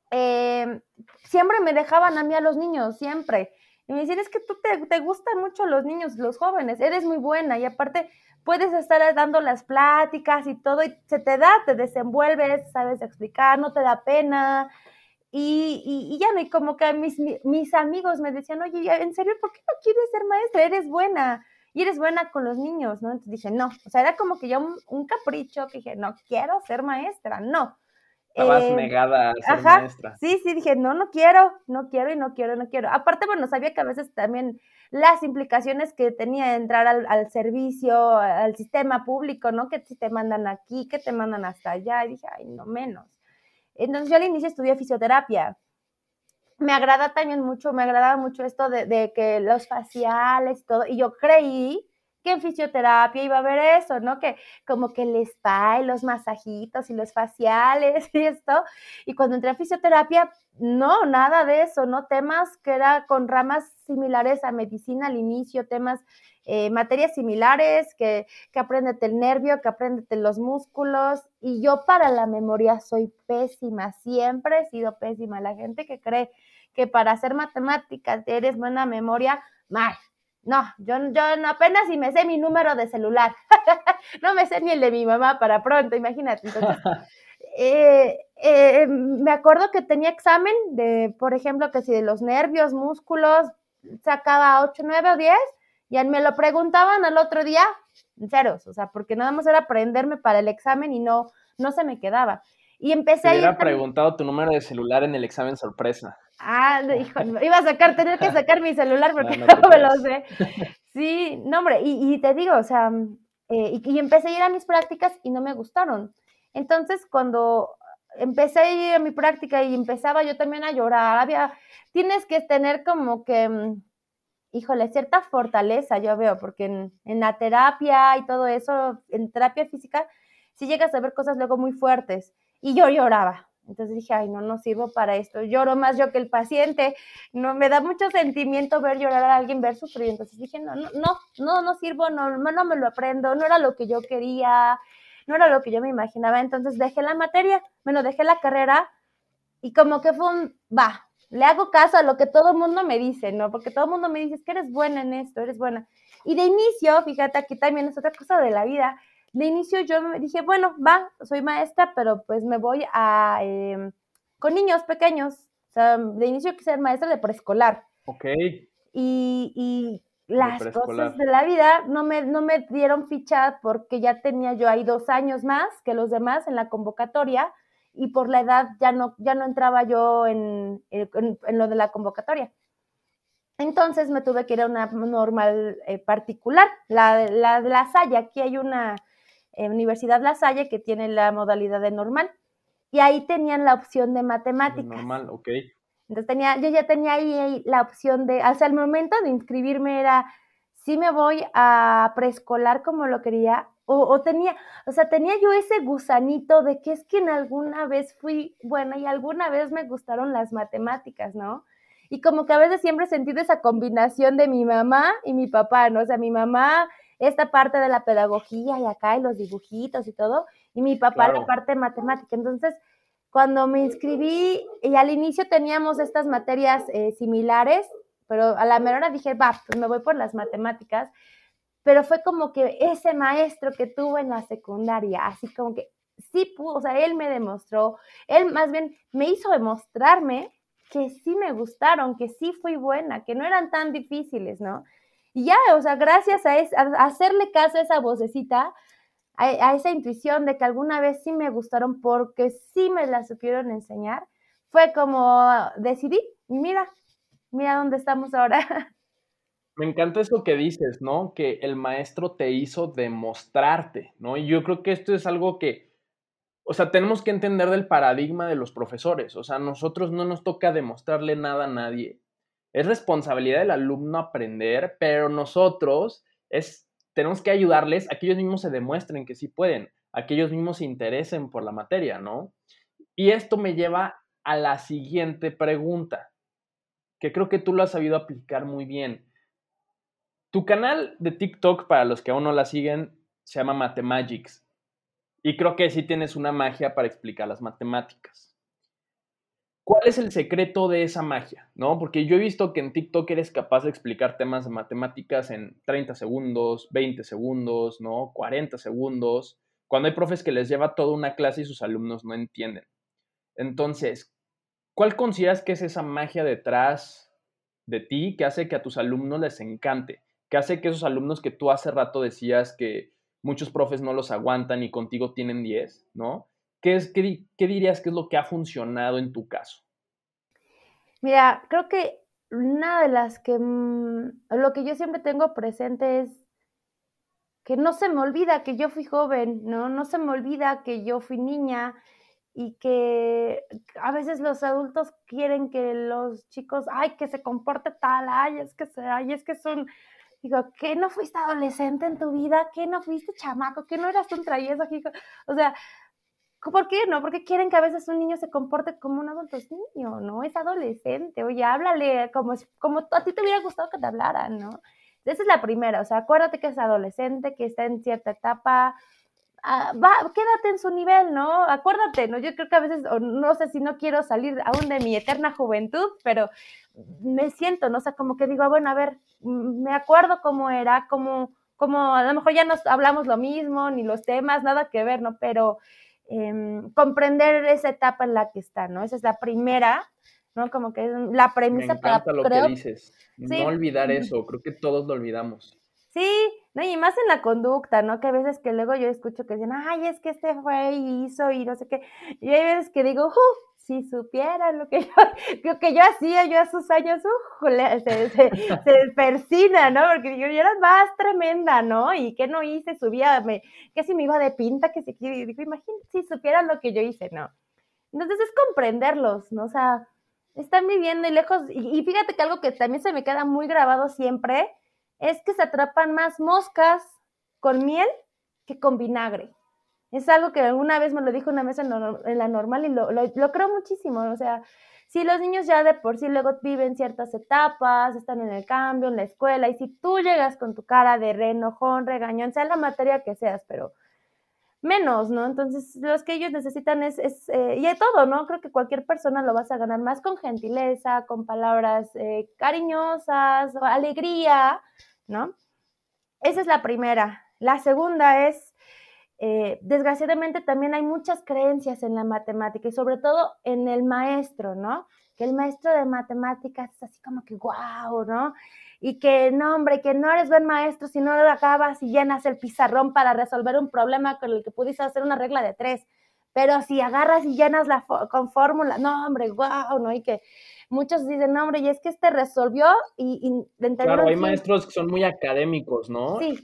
Em, siempre me dejaban a mí a los niños, siempre. Y me decían, es que tú te, te, gustan mucho los niños, los jóvenes, eres muy buena y aparte puedes estar dando las pláticas y todo y se te da, te desenvuelves, sabes explicar, no te da pena. Y, y, ya no, y como que mis, mis amigos me decían, oye, ¿en serio por qué no quieres ser maestra? Eres buena y eres buena con los niños, ¿no? Entonces dije, no, o sea, era como que ya un, un capricho que dije, no quiero ser maestra, no Estabas eh, negada a ser maestra. Sí, sí, dije, no, no quiero, no quiero y no quiero, no quiero. Aparte, bueno, sabía que a veces también las implicaciones que tenía entrar al, servicio, al sistema público, ¿no? Que te mandan aquí, que te mandan hasta allá. Y dije, ay, no menos. Entonces yo al inicio estudié fisioterapia. Me agrada también mucho, me agradaba mucho esto de, de que los faciales y todo. Y yo creí en fisioterapia iba a haber eso, ¿no? Que como que el spa los masajitos y los faciales y esto. Y cuando entré a fisioterapia, no, nada de eso, ¿no? Temas que era con ramas similares a medicina al inicio, temas, eh, materias similares, que, que apréndete el nervio, que apréndete los músculos. Y yo para la memoria soy pésima, siempre he sido pésima. La gente que cree que para hacer matemáticas eres buena memoria, mal no, yo, yo apenas si me sé mi número de celular. no me sé ni el de mi mamá para pronto, imagínate. Entonces, eh, eh, me acuerdo que tenía examen de, por ejemplo, que si de los nervios, músculos, sacaba 8, 9 o 10, y me lo preguntaban al otro día, ceros, o sea, porque nada más era aprenderme para el examen y no, no se me quedaba. Y empecé a ir. hubiera preguntado tu número de celular en el examen sorpresa. Ah, hijo, iba a sacar, tener que sacar mi celular porque no, me lo sé. Sí, no, hombre, y, te digo, o sea, eh, y, empecé a ir a mis prácticas y no me gustaron. Entonces, cuando empecé a ir a mi práctica y empezaba yo también a llorar, había, tienes que tener como que, mm, híjole, cierta fortaleza, yo veo, porque en, en la terapia y todo eso, en terapia física, sí llegas a ver cosas luego muy fuertes. Y yo lloraba, entonces dije, ay, no, no sirvo para esto. Lloro más yo que el paciente. No, me da mucho sentimiento ver llorar a alguien, ver sufrir. Entonces dije, no, no, no, no, no sirvo, no, no me lo aprendo, no era lo que yo quería, no era lo que yo me imaginaba. Entonces dejé la materia, bueno, dejé la carrera y como que fue un, va, le hago caso a lo que todo el mundo me dice, ¿no? Porque todo el mundo me dice, es que eres buena en esto, eres buena. Y de inicio, fíjate, aquí también es otra cosa de la vida de inicio yo me dije, bueno, va, soy maestra, pero pues me voy a, em, con niños pequeños. O sea, de inicio quise ser maestra de preescolar. Ok. Y, y las cosas de la vida no me, no me dieron ficha porque ya tenía yo ahí dos años más que los demás en la convocatoria y por la edad ya no, ya no entraba yo en, en, lo de la convocatoria. Entonces me tuve que ir a una normal eh, particular, la, la de la Salle. Aquí hay una Universidad La Salle, que tiene la modalidad de normal. Y ahí tenían la opción de matemáticas. Normal, ok. Entonces tenía, yo ya tenía ahí la opción de, hasta el momento de inscribirme era, si me voy a preescolar como lo quería, o, o, tenía, o sea, tenía yo ese gusanito de que es que en alguna vez fui buena y alguna vez me gustaron las matemáticas, ¿no? Y como que a veces siempre he sentido esa combinación de mi mamá y mi papá, ¿no? O sea, mi mamá esta parte de la pedagogía y acá y los dibujitos y todo, y mi papá la parte de matemática. Entonces, cuando me inscribí y al inicio teníamos estas materias eh, similares, pero a la mera hora dije, va, pues me voy por las matemáticas, pero fue como que ese maestro que tuve en la secundaria, así como que sí pudo, o sea, él me demostró, él más bien me hizo demostrarme que sí me gustaron, que sí fui buena, que no eran tan difíciles, ¿no? Y ya, o sea, gracias a, hacerle caso a esa vocecita, a, esa intuición de que alguna vez sí me gustaron porque sí me la supieron enseñar, fue como decidí, y mira, mira dónde estamos ahora. Me encanta eso que dices, ¿no? Que el maestro te hizo demostrarte, ¿no? Y yo creo que esto es algo que, o sea, tenemos que entender del paradigma de los profesores. O sea, nosotros no nos toca demostrarle nada a nadie es responsabilidad del alumno aprender, pero nosotros es, tenemos que ayudarles a que ellos mismos se demuestren que sí pueden, a que ellos mismos se interesen por la materia, ¿no? Y esto me lleva a la siguiente pregunta, que creo que tú lo has sabido aplicar muy bien. Tu canal de TikTok, para los que aún no la siguen, se llama Mathemagics. Y creo que sí tienes una magia para explicar las matemáticas. ¿Cuál es el secreto de esa magia? ¿No? Porque yo he visto que en TikTok eres capaz de explicar temas de matemáticas en 30 segundos, 20 segundos, ¿no? 40 segundos, cuando hay profes que les lleva toda una clase y sus alumnos no entienden. Entonces, ¿cuál consideras que es esa magia detrás de ti que hace que a tus alumnos les encante? Que hace que esos alumnos que tú hace rato decías que muchos profes no los aguantan y contigo tienen 10, ¿no? ¿Qué, es, qué, dirías que es lo que ha funcionado en tu caso? Mira, creo que una de las que, mm, lo que yo siempre tengo presente es que no se me olvida que yo fui joven, ¿no? No se me olvida que yo fui niña y que a veces los adultos quieren que los chicos, ay, que se comporte tal, ay, es que se, ay, es que son, digo, ¿qué no fuiste adolescente en tu vida? ¿Qué no fuiste chamaco? ¿Qué no eras un travieso? O sea, ¿Por qué no? Porque quieren que a veces un niño se comporte como un adulto. Es niño, ¿no? Es adolescente. Oye, háblale como, como a ti te hubiera gustado que te hablaran, ¿no? Esa es la primera. O sea, acuérdate que es adolescente, que está en cierta etapa. Ah, va, quédate en su nivel, ¿no? Acuérdate, ¿no? Yo creo que a veces, no sé si no quiero salir aún de mi eterna juventud, pero me siento, ¿no? O sea, como que digo, ah, bueno, a ver, me acuerdo cómo era, cómo, cómo, a lo mejor ya nos hablamos lo mismo, ni los temas, nada que ver, ¿no? Pero Em, comprender esa etapa en la que está, ¿no? Esa es la primera, ¿no? Como que es la premisa Me encanta lo que dices. No olvidar eso, creo que todos lo olvidamos. Sí, ¿no? Y más en la conducta, ¿no? Que a veces que luego yo escucho que dicen, ay, es que este fue y hizo y no sé qué. Y hay veces que digo, si supiera lo que yo, lo que yo hacía yo a sus años, uh, se, se, se, persina, ¿no? Porque yo, yo, era más tremenda, ¿no? Y que no hice, subía, me, que si me iba de pinta, que si, digo, imagínate si supiera lo que yo hice, ¿no? Entonces es comprenderlos, ¿no? O sea, están viviendo y lejos, y, y fíjate que algo que también se me queda muy grabado siempre, es que se atrapan más moscas con miel que con vinagre. Es algo que alguna vez me lo dijo una vez en, la normal y lo, lo, creo muchísimo. O sea, si los niños ya de por sí luego viven ciertas etapas, están en el cambio, en la escuela, y si tú llegas con tu cara de renojón, regañón, sea la materia que seas, pero menos, ¿no? Entonces, los que ellos necesitan es, es eh, y de todo, ¿no? Creo que cualquier persona lo vas a ganar más con gentileza, con palabras eh, cariñosas, alegría, ¿no? Esa es la primera. La segunda es, eh, desgraciadamente también hay muchas creencias en la matemática y sobre todo en el maestro, ¿no? Que el maestro de matemáticas es así como que wow, ¿no? Y que no, hombre, que no eres buen maestro si no lo acabas y llenas el pizarrón para resolver un problema con el que pudiste hacer una regla de tres. Pero si agarras y llenas la con fórmula, no, hombre, wow, ¿no? Y que muchos dicen, no, hombre, y es que este resolvió y, y Claro, hay maestros que son muy académicos, ¿no? Sí.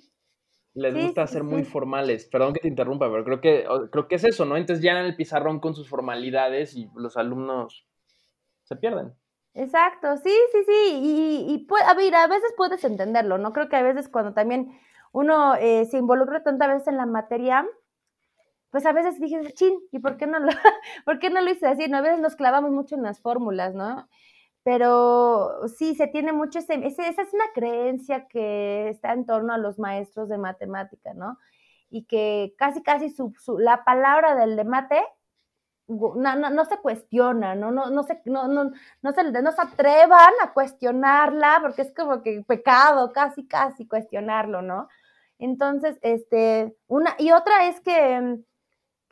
Les gusta ser muy formales. Perdón que te interrumpa, pero creo que, creo que es eso, ¿no? Entonces llenan el pizarrón con sus formalidades y los alumnos se pierden. Exacto, sí, sí, sí. Y, y a ver, a veces puedes entenderlo, ¿no? Creo que a veces cuando también uno eh, se involucra tantas veces en la materia, pues a veces dije, chin, ¿y por qué no lo, por qué no lo hice así? ¿no? A veces nos clavamos mucho en las fórmulas, ¿no? Pero sí, se tiene mucho ese, esa es una creencia que está en torno a los maestros de matemática, ¿no? Y que casi, casi su, la palabra del de mate no, no, no, se cuestiona, ¿no? No, no, se, no, no, no, se, no se atrevan a cuestionarla, porque es como que pecado, casi, casi cuestionarlo, ¿no? Entonces, este, una, y otra es que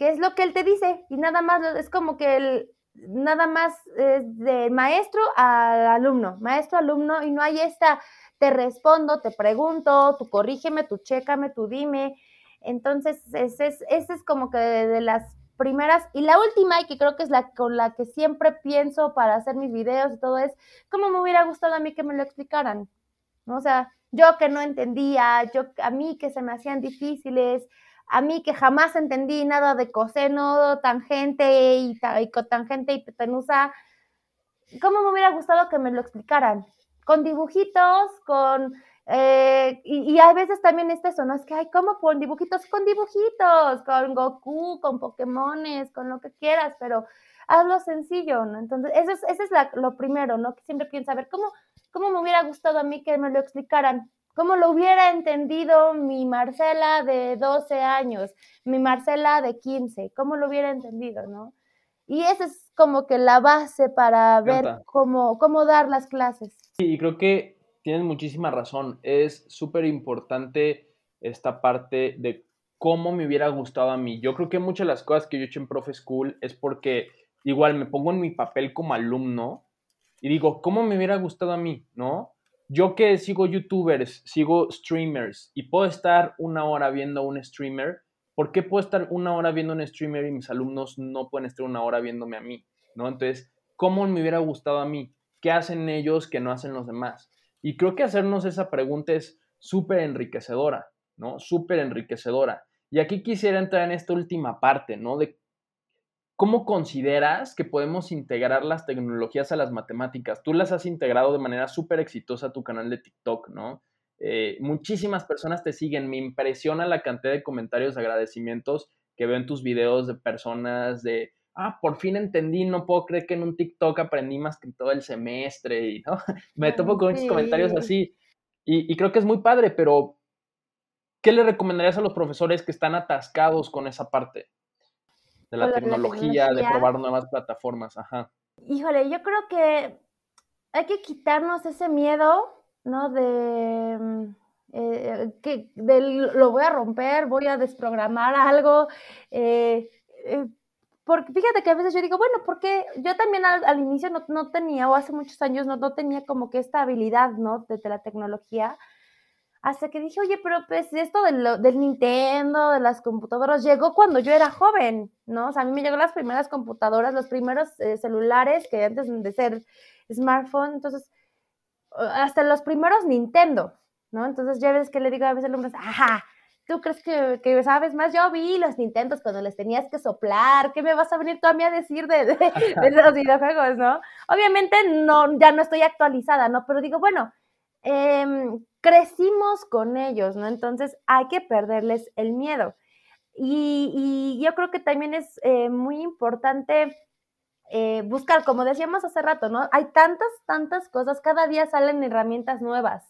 ¿Qué es lo que él te dice? Y nada más es como que el, nada más es de maestro a alumno, maestro, alumno, y no hay esta, te respondo, te pregunto, tú corrígeme, tú chécame, tú dime. Entonces, ese es, ese es como que de, las primeras. Y la última, y que creo que es la con la que siempre pienso para hacer mis videos y todo, es cómo me hubiera gustado a mí que me lo explicaran. ¿no? O sea, yo que no entendía, yo a mí que se me hacían difíciles, a mí que jamás entendí nada de coseno, tangente y, y cotangente y hipotenusa, ¿cómo me hubiera gustado que me lo explicaran? Con dibujitos, con... Eh, y, a veces también es eso, ¿no? Es que, ay, ¿cómo con dibujitos? Con dibujitos, con Goku, con Pokémones, con lo que quieras, pero hazlo sencillo, ¿no? Entonces, eso es, eso es lo primero, ¿no? Que siempre pienso, a ver, ¿cómo, ¿cómo me hubiera gustado a mí que me lo explicaran? ¿Cómo lo hubiera entendido mi Marcela de 12 años, mi Marcela de 15? ¿Cómo lo hubiera entendido, no? Y esa es como que la base para ver cómo, cómo dar las clases. Sí, y creo que tienes muchísima razón. Es súper importante esta parte de cómo me hubiera gustado a mí. Yo creo que muchas de las cosas que yo he hecho en Profe School es porque igual me pongo en mi papel como alumno y digo, ¿cómo me hubiera gustado a mí? ¿No? yo que sigo youtubers, sigo streamers y puedo estar una hora viendo a un streamer, ¿por qué puedo estar una hora viendo a un streamer y mis alumnos no pueden estar una hora viéndome a mí? ¿No? Entonces, ¿cómo me hubiera gustado a mí? ¿Qué hacen ellos que no hacen los demás? Y creo que hacernos esa pregunta es súper enriquecedora, ¿no? Súper enriquecedora. Y aquí quisiera entrar en esta última parte, ¿no? De ¿Cómo consideras que podemos integrar las tecnologías a las matemáticas? Tú las has integrado de manera súper exitosa a tu canal de TikTok, ¿no? Eh, muchísimas personas te siguen. Me impresiona la cantidad de comentarios, agradecimientos que veo en tus videos de personas de, ah, por fin entendí, no puedo creer que en un TikTok aprendí más que todo el semestre, y, ¿no? Me topo con muchos comentarios así. Y, y creo que es muy padre, pero ¿qué le recomendarías a los profesores que están atascados con esa parte? de la, tecnología, de probar nuevas plataformas, ajá. Híjole, yo creo que hay que quitarnos ese miedo, ¿no? De mm, eh, que lo voy a romper, voy a desprogramar algo. Eh, eh, porque fíjate que a veces yo digo, bueno, porque yo también al, inicio no, tenía, o hace muchos años no, no tenía como que esta habilidad, ¿no? De, de la tecnología hasta que dije, oye, pero pues esto del Nintendo, de las computadoras, llegó cuando yo era joven, ¿no? O sea, a mí me llegó las primeras computadoras, los primeros eh, celulares que antes de ser smartphone, entonces, hasta los primeros Nintendo, ¿no? Entonces ya ves que le digo a veces alumnos, ajá, ¿tú crees que, sabes más? Yo vi los Nintendos cuando les tenías que soplar, ¿qué me vas a venir tú a mí a decir de, de, los videojuegos, no? Obviamente no, ya no estoy actualizada, ¿no? Pero digo, bueno, em, crecimos con ellos, ¿no? Entonces hay que perderles el miedo. Y, yo creo que también es eh, muy importante eh, buscar, como decíamos hace rato, ¿no? Hay tantas, tantas cosas, cada día salen herramientas nuevas,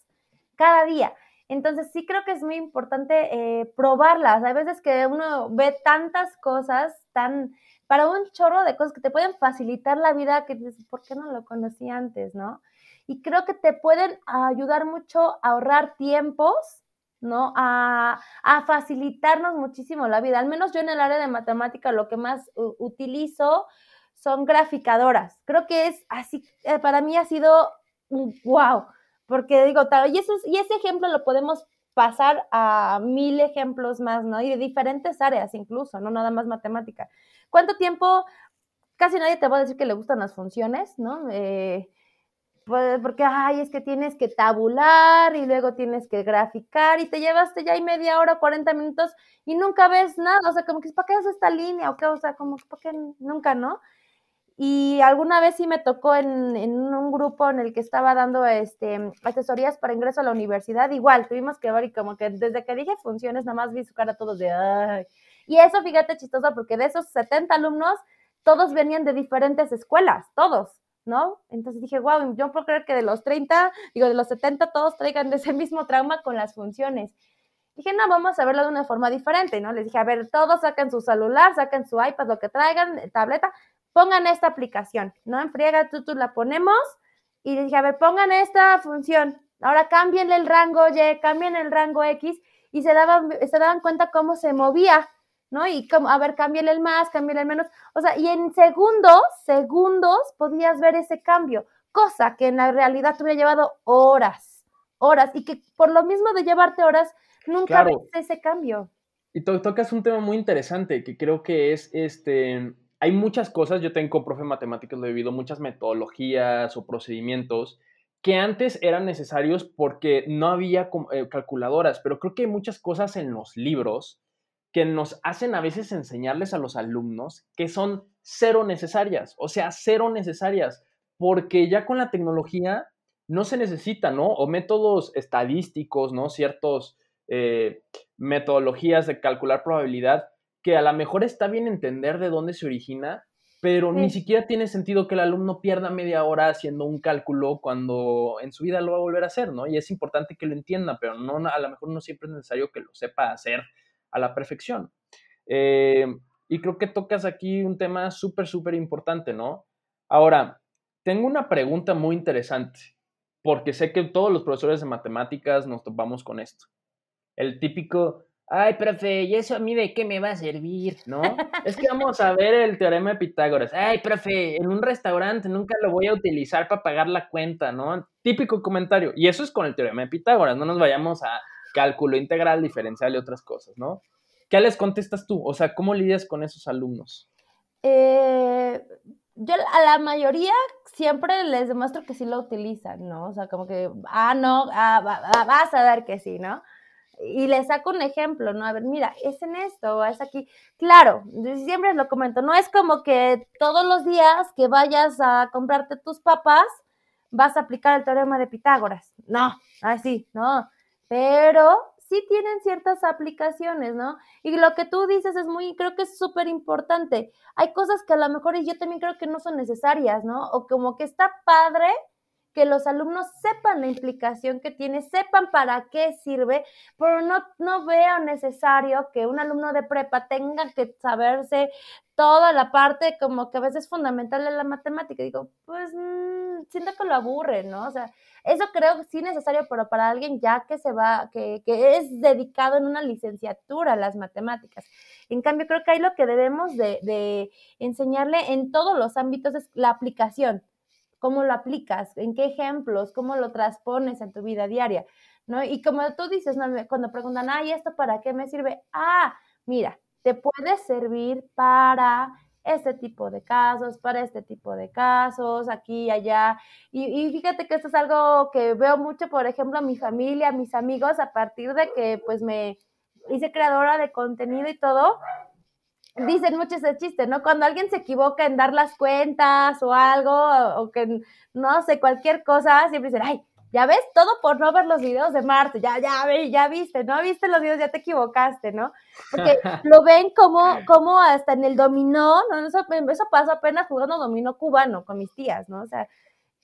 cada día. Entonces sí creo que es muy importante eh, probarlas. Hay veces que uno ve tantas cosas, tan para un chorro de cosas que te pueden facilitar la vida que dices, ¿por qué no lo conocí antes, no? Y creo que te pueden ayudar mucho a ahorrar tiempos, ¿no? A, facilitarnos muchísimo la vida. Al menos yo en el área de matemática lo que más utilizo son graficadoras. Creo que es así, eh, para mí ha sido wow porque digo, y, eso, y ese ejemplo lo podemos pasar a mil ejemplos más, ¿no? Y de diferentes áreas incluso, no nada más matemática. ¿Cuánto tiempo? Casi nadie te va a decir que le gustan las funciones, ¿no? Eh, pues porque, ay, es que tienes que tabular y luego tienes que graficar y te llevaste ya ahí media hora, 40 minutos y nunca ves nada, o sea, como que, ¿para qué es esta línea? O qué, o sea, como, ¿para qué nunca, no? Y alguna vez sí me tocó en, un grupo en el que estaba dando este, asesorías para ingreso a la universidad. Igual, tuvimos que ver y como que desde que dije funciones, nada más vi su cara todos de ¡ay! Y eso, fíjate, chistoso, porque de esos 70 alumnos, todos venían de diferentes escuelas, todos, ¿no? Entonces dije, wow, yo puedo creer que de los 30, digo, de los 70, todos traigan ese mismo trauma con las funciones. Dije, no, vamos a verlo de una forma diferente, ¿no? Les dije, a ver, todos saquen su celular, saquen su iPad, lo que traigan, tableta, pongan esta aplicación, ¿no? En friega tú, tú la ponemos y les dije, a ver, pongan esta función, ahora cámbienle el rango Y, cambien el rango X y se daban, se daban cuenta cómo se movía, ¿no? Y como, a ver, cámbienle el más, cámbienle el menos, o sea, y en segundos, segundos podías ver ese cambio, cosa que en la realidad te hubiera llevado horas, horas, y que por lo mismo de llevarte horas, nunca ves ese cambio. Y tocas un tema muy interesante que creo que es este hay muchas cosas, yo tengo profe de matemáticas, lo he vivido, muchas metodologías o procedimientos que antes eran necesarios porque no había eh, calculadoras, pero creo que hay muchas cosas en los libros que nos hacen a veces enseñarles a los alumnos que son cero necesarias, o sea, cero necesarias, porque ya con la tecnología no se necesita, ¿no? O métodos estadísticos, ¿no? Ciertos eh, metodologías de calcular probabilidad que a lo mejor está bien entender de dónde se origina, pero ni siquiera tiene sentido que el alumno pierda media hora haciendo un cálculo cuando en su vida lo va a volver a hacer, ¿no? Y es importante que lo entienda, pero no, a lo mejor no siempre es necesario que lo sepa hacer a la perfección. Eh, y creo que tocas aquí un tema súper, súper importante, ¿no? Ahora, tengo una pregunta muy interesante, porque sé que todos los profesores de matemáticas nos topamos con esto. El típico, Ay, profe, ¿y eso a mí de qué me va a servir? ¿No? Es que vamos a ver el teorema de Pitágoras. Ay, profe, en un restaurante nunca lo voy a utilizar para pagar la cuenta, ¿no? Típico comentario. Y eso es con el teorema de Pitágoras, no nos vayamos a cálculo integral, diferencial y otras cosas, ¿no? ¿Qué les contestas tú? O sea, ¿cómo lidias con esos alumnos? Eh, yo a la mayoría siempre les demuestro que sí lo utilizan, ¿no? O sea, como que, ah, no, ah, vas a ver que sí, ¿no? Y le saco un ejemplo, ¿no? A ver, mira, es en esto, es aquí. Claro, siempre lo comento, no es como que todos los días que vayas a comprarte tus papas vas a aplicar el teorema de Pitágoras. No, así, no. Pero sí tienen ciertas aplicaciones, ¿no? Y lo que tú dices es muy, creo que es súper importante. Hay cosas que a lo mejor yo también creo que no son necesarias, ¿no? O como que está padre que los alumnos sepan la implicación que tiene, sepan para qué sirve, pero no, no veo necesario que un alumno de prepa tenga que saberse toda la parte como que a veces es fundamental de la matemática. Digo, pues mm, siento que lo aburre, ¿no? O sea, eso creo que sí necesario, pero para alguien ya que se va, que, que es dedicado en una licenciatura a las matemáticas. En cambio, creo que ahí lo que debemos de, de enseñarle en todos los ámbitos es la aplicación cómo lo aplicas, en qué ejemplos, cómo lo transpones en tu vida diaria. ¿no? Y como tú dices, ¿no? cuando preguntan, ay, ¿esto para qué me sirve? Ah, mira, te puede servir para este tipo de casos, para este tipo de casos, aquí y allá. Y, fíjate que esto es algo que veo mucho, por ejemplo, a mi familia, a mis amigos, a partir de que pues me hice creadora de contenido y todo, dicen mucho ese chiste, ¿no? Cuando alguien se equivoca en dar las cuentas o algo, o que no sé, cualquier cosa, siempre dicen, ay, ya ves, todo por no ver los videos de Marte, ya, ya, ya viste, no viste los videos, ya te equivocaste, ¿no? Porque lo ven como, como hasta en el dominó, ¿no? Eso, eso pasó apenas jugando dominó cubano con mis tías, ¿no? O sea,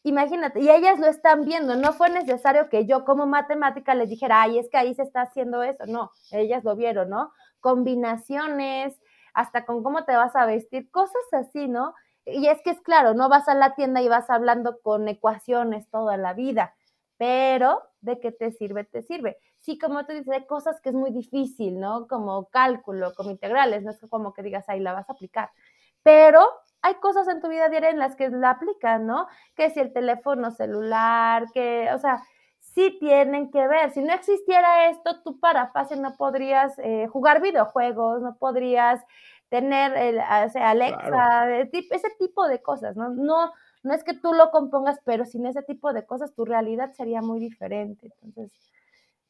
imagínate, y ellas lo están viendo, no fue necesario que yo como matemática les dijera, ay, es que ahí se está haciendo eso, no, ellas lo vieron, ¿no? Combinaciones, hasta con cómo te vas a vestir, cosas así, ¿no? Y es que es claro, no vas a la tienda y vas hablando con ecuaciones toda la vida pero ¿de qué te sirve? Te sirve. Sí, como tú dices, hay cosas que es muy difícil, ¿no? Como cálculo, como integrales, no es como que digas, ahí la vas a aplicar. Pero hay cosas en tu vida diaria en las que la aplican, ¿no? Que si el teléfono celular, que, o sea, sí tienen que ver. Si no existiera esto, tú para fácil no podrías eh, jugar videojuegos, no podrías tener el, o sea, Alexa, ese tipo de cosas, ¿no? No, no es que tú lo compongas, pero sin ese tipo de cosas tu realidad sería muy diferente. Entonces,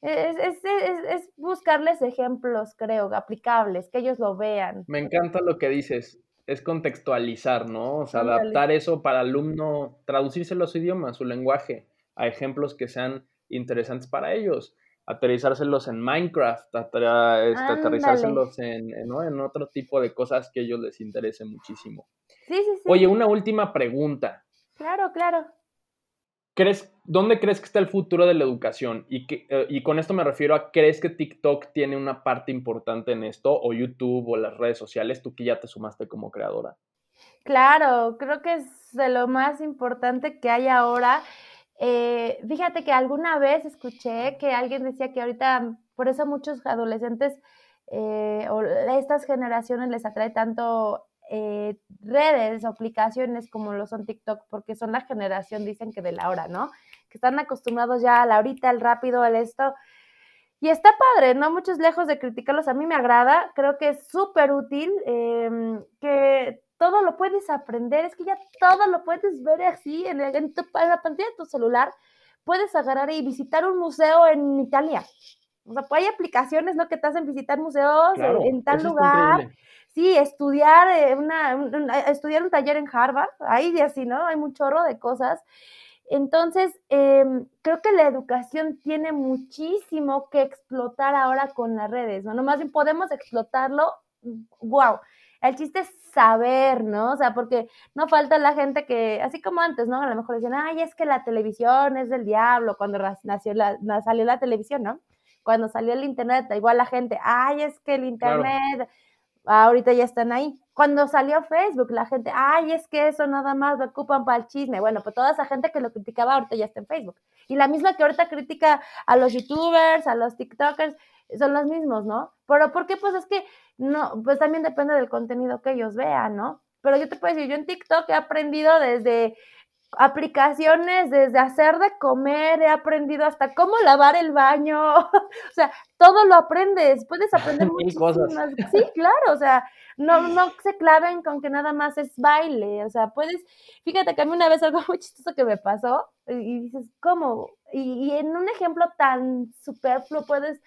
es, buscarles ejemplos, creo, aplicables, que ellos lo vean. Me encanta lo que dices, es contextualizar, ¿no? O sea, adaptar eso para alumno, traducírselo a su idioma, a su lenguaje, a ejemplos que sean interesantes para ellos aterrizárselos en Minecraft, este, aterrizárselos en, en, otro tipo de cosas que a ellos les interese muchísimo. Sí, sí, sí. Oye, una última pregunta. Claro, claro. ¿Crees, ¿Dónde crees que está el futuro de la educación? Y, que, eh, y con esto me refiero a, ¿crees que TikTok tiene una parte importante en esto? ¿O YouTube o las redes sociales? Tú que ya te sumaste como creadora. Claro, creo que es de lo más importante que hay ahora. Eh, fíjate que alguna vez escuché que alguien decía que ahorita, por eso muchos adolescentes eh, o estas generaciones les atrae tanto eh, redes o aplicaciones como lo son TikTok, porque son la generación, dicen que de la hora, ¿no? Que están acostumbrados ya a la ahorita, al rápido, al esto. Y está padre, ¿no? Muchos lejos de criticarlos, a mí me agrada, creo que es súper útil, em, que todo lo puedes aprender, es que ya todo lo puedes ver así en, el, en, la pantalla de tu celular, puedes agarrar y visitar un museo en Italia. O sea, pues hay aplicaciones, ¿no? Que te hacen visitar museos en, tal lugar. Sí, estudiar, eh, una, estudiar un taller en Harvard, ahí de así, ¿no? Hay un chorro de cosas. Entonces, em, creo que la educación tiene muchísimo que explotar ahora con las redes, ¿no? Más bien podemos explotarlo, wow. El chiste es saber, ¿no? O sea, porque no falta la gente que, así como antes, ¿no? A lo mejor dicen, ay, es que la televisión es del diablo, cuando nació la, salió la televisión, ¿no? Cuando salió el internet, igual la gente, ay, es que el internet, ahorita ya están ahí. Cuando salió Facebook, la gente, ay, es que eso nada más lo ocupan para el chisme. Bueno, pues toda esa gente que lo criticaba ahorita ya está en Facebook. Y la misma que ahorita critica a los youtubers, a los TikTokers, son los mismos, ¿no? Pero ¿por qué? Pues es que no, pues también depende del contenido que ellos vean, ¿no? Pero yo te puedo decir, yo en TikTok he aprendido desde aplicaciones, desde hacer de comer, he aprendido hasta cómo lavar el baño, o sea, todo lo aprendes, puedes aprender muchísimas Sí, claro, o sea, no, no se claven con que nada más es baile, o sea, puedes, fíjate que a mí una vez algo muy chistoso que me pasó, y dices, ¿cómo? Y, y en un ejemplo tan superfluo puedes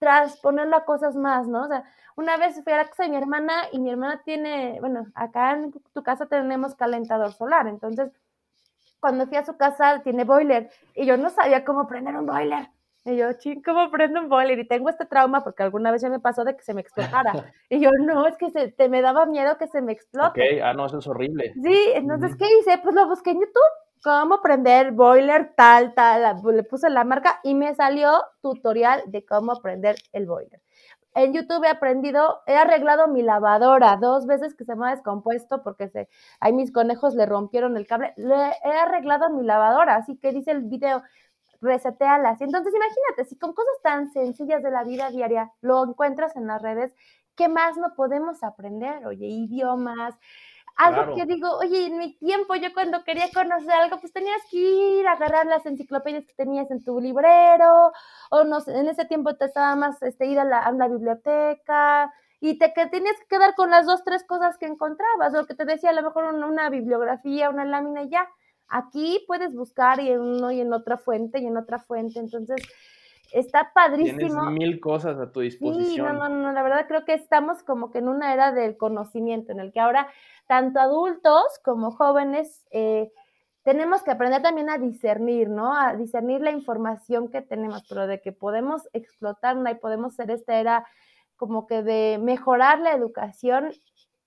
transponerlo a cosas más, ¿no? O sea, una vez fui a la casa de mi hermana y mi hermana tiene, bueno, acá en tu casa tenemos calentador solar, entonces cuando fui a su casa tiene boiler y yo no sabía cómo prender un boiler. Y yo, ching, ¿cómo prendo un boiler? Y tengo este trauma porque alguna vez ya me pasó de que se me explotara. Y yo, no, es que se, te, me daba miedo que se me explote. Ok, ah, no, eso es horrible. Sí, entonces, ¿qué hice? Pues lo busqué en YouTube cómo prender boiler tal, tal, le puse la marca y me salió tutorial de cómo prender el boiler. En YouTube he aprendido, he arreglado mi lavadora dos veces que se me ha descompuesto porque se, ahí mis conejos le rompieron el cable. Le, he arreglado mi lavadora, así que dice el video, resetealas. Entonces imagínate, si con cosas tan sencillas de la vida diaria lo encuentras en las redes, ¿qué más no podemos aprender? Oye, idiomas, algo que digo, oye, en mi tiempo yo cuando quería conocer algo, pues tenías que ir a agarrar las enciclopedias que tenías en tu librero, o no sé, en ese tiempo te estaba más este, ir a la, a la biblioteca, y te que tenías que quedar con las dos, tres cosas que encontrabas, lo que te decía, a lo mejor una, una bibliografía, una lámina y ya. Aquí puedes buscar y en uno y en otra fuente y en otra fuente, entonces está padrísimo. Tienes mil cosas a tu disposición. Sí, no, no, no, la verdad creo que estamos como que en una era del conocimiento, en el que ahora tanto adultos como jóvenes eh, tenemos que aprender también a discernir, ¿no? A discernir la información que tenemos, pero de que podemos explotarla y podemos ser esta era como que de mejorar la educación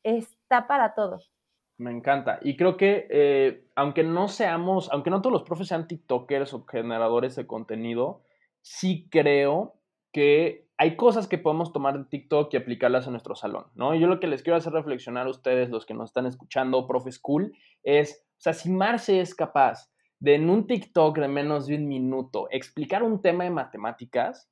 está para todos. Me encanta. Y creo que eh, aunque no seamos, aunque no todos los profes sean TikTokers o generadores de contenido, sí creo que hay cosas que podemos tomar de TikTok y aplicarlas en nuestro salón, ¿no? Yo lo que les quiero hacer reflexionar a ustedes, los que nos están escuchando, profe school, es, si Marce es capaz de en un TikTok de menos de un minuto explicar un tema de matemáticas,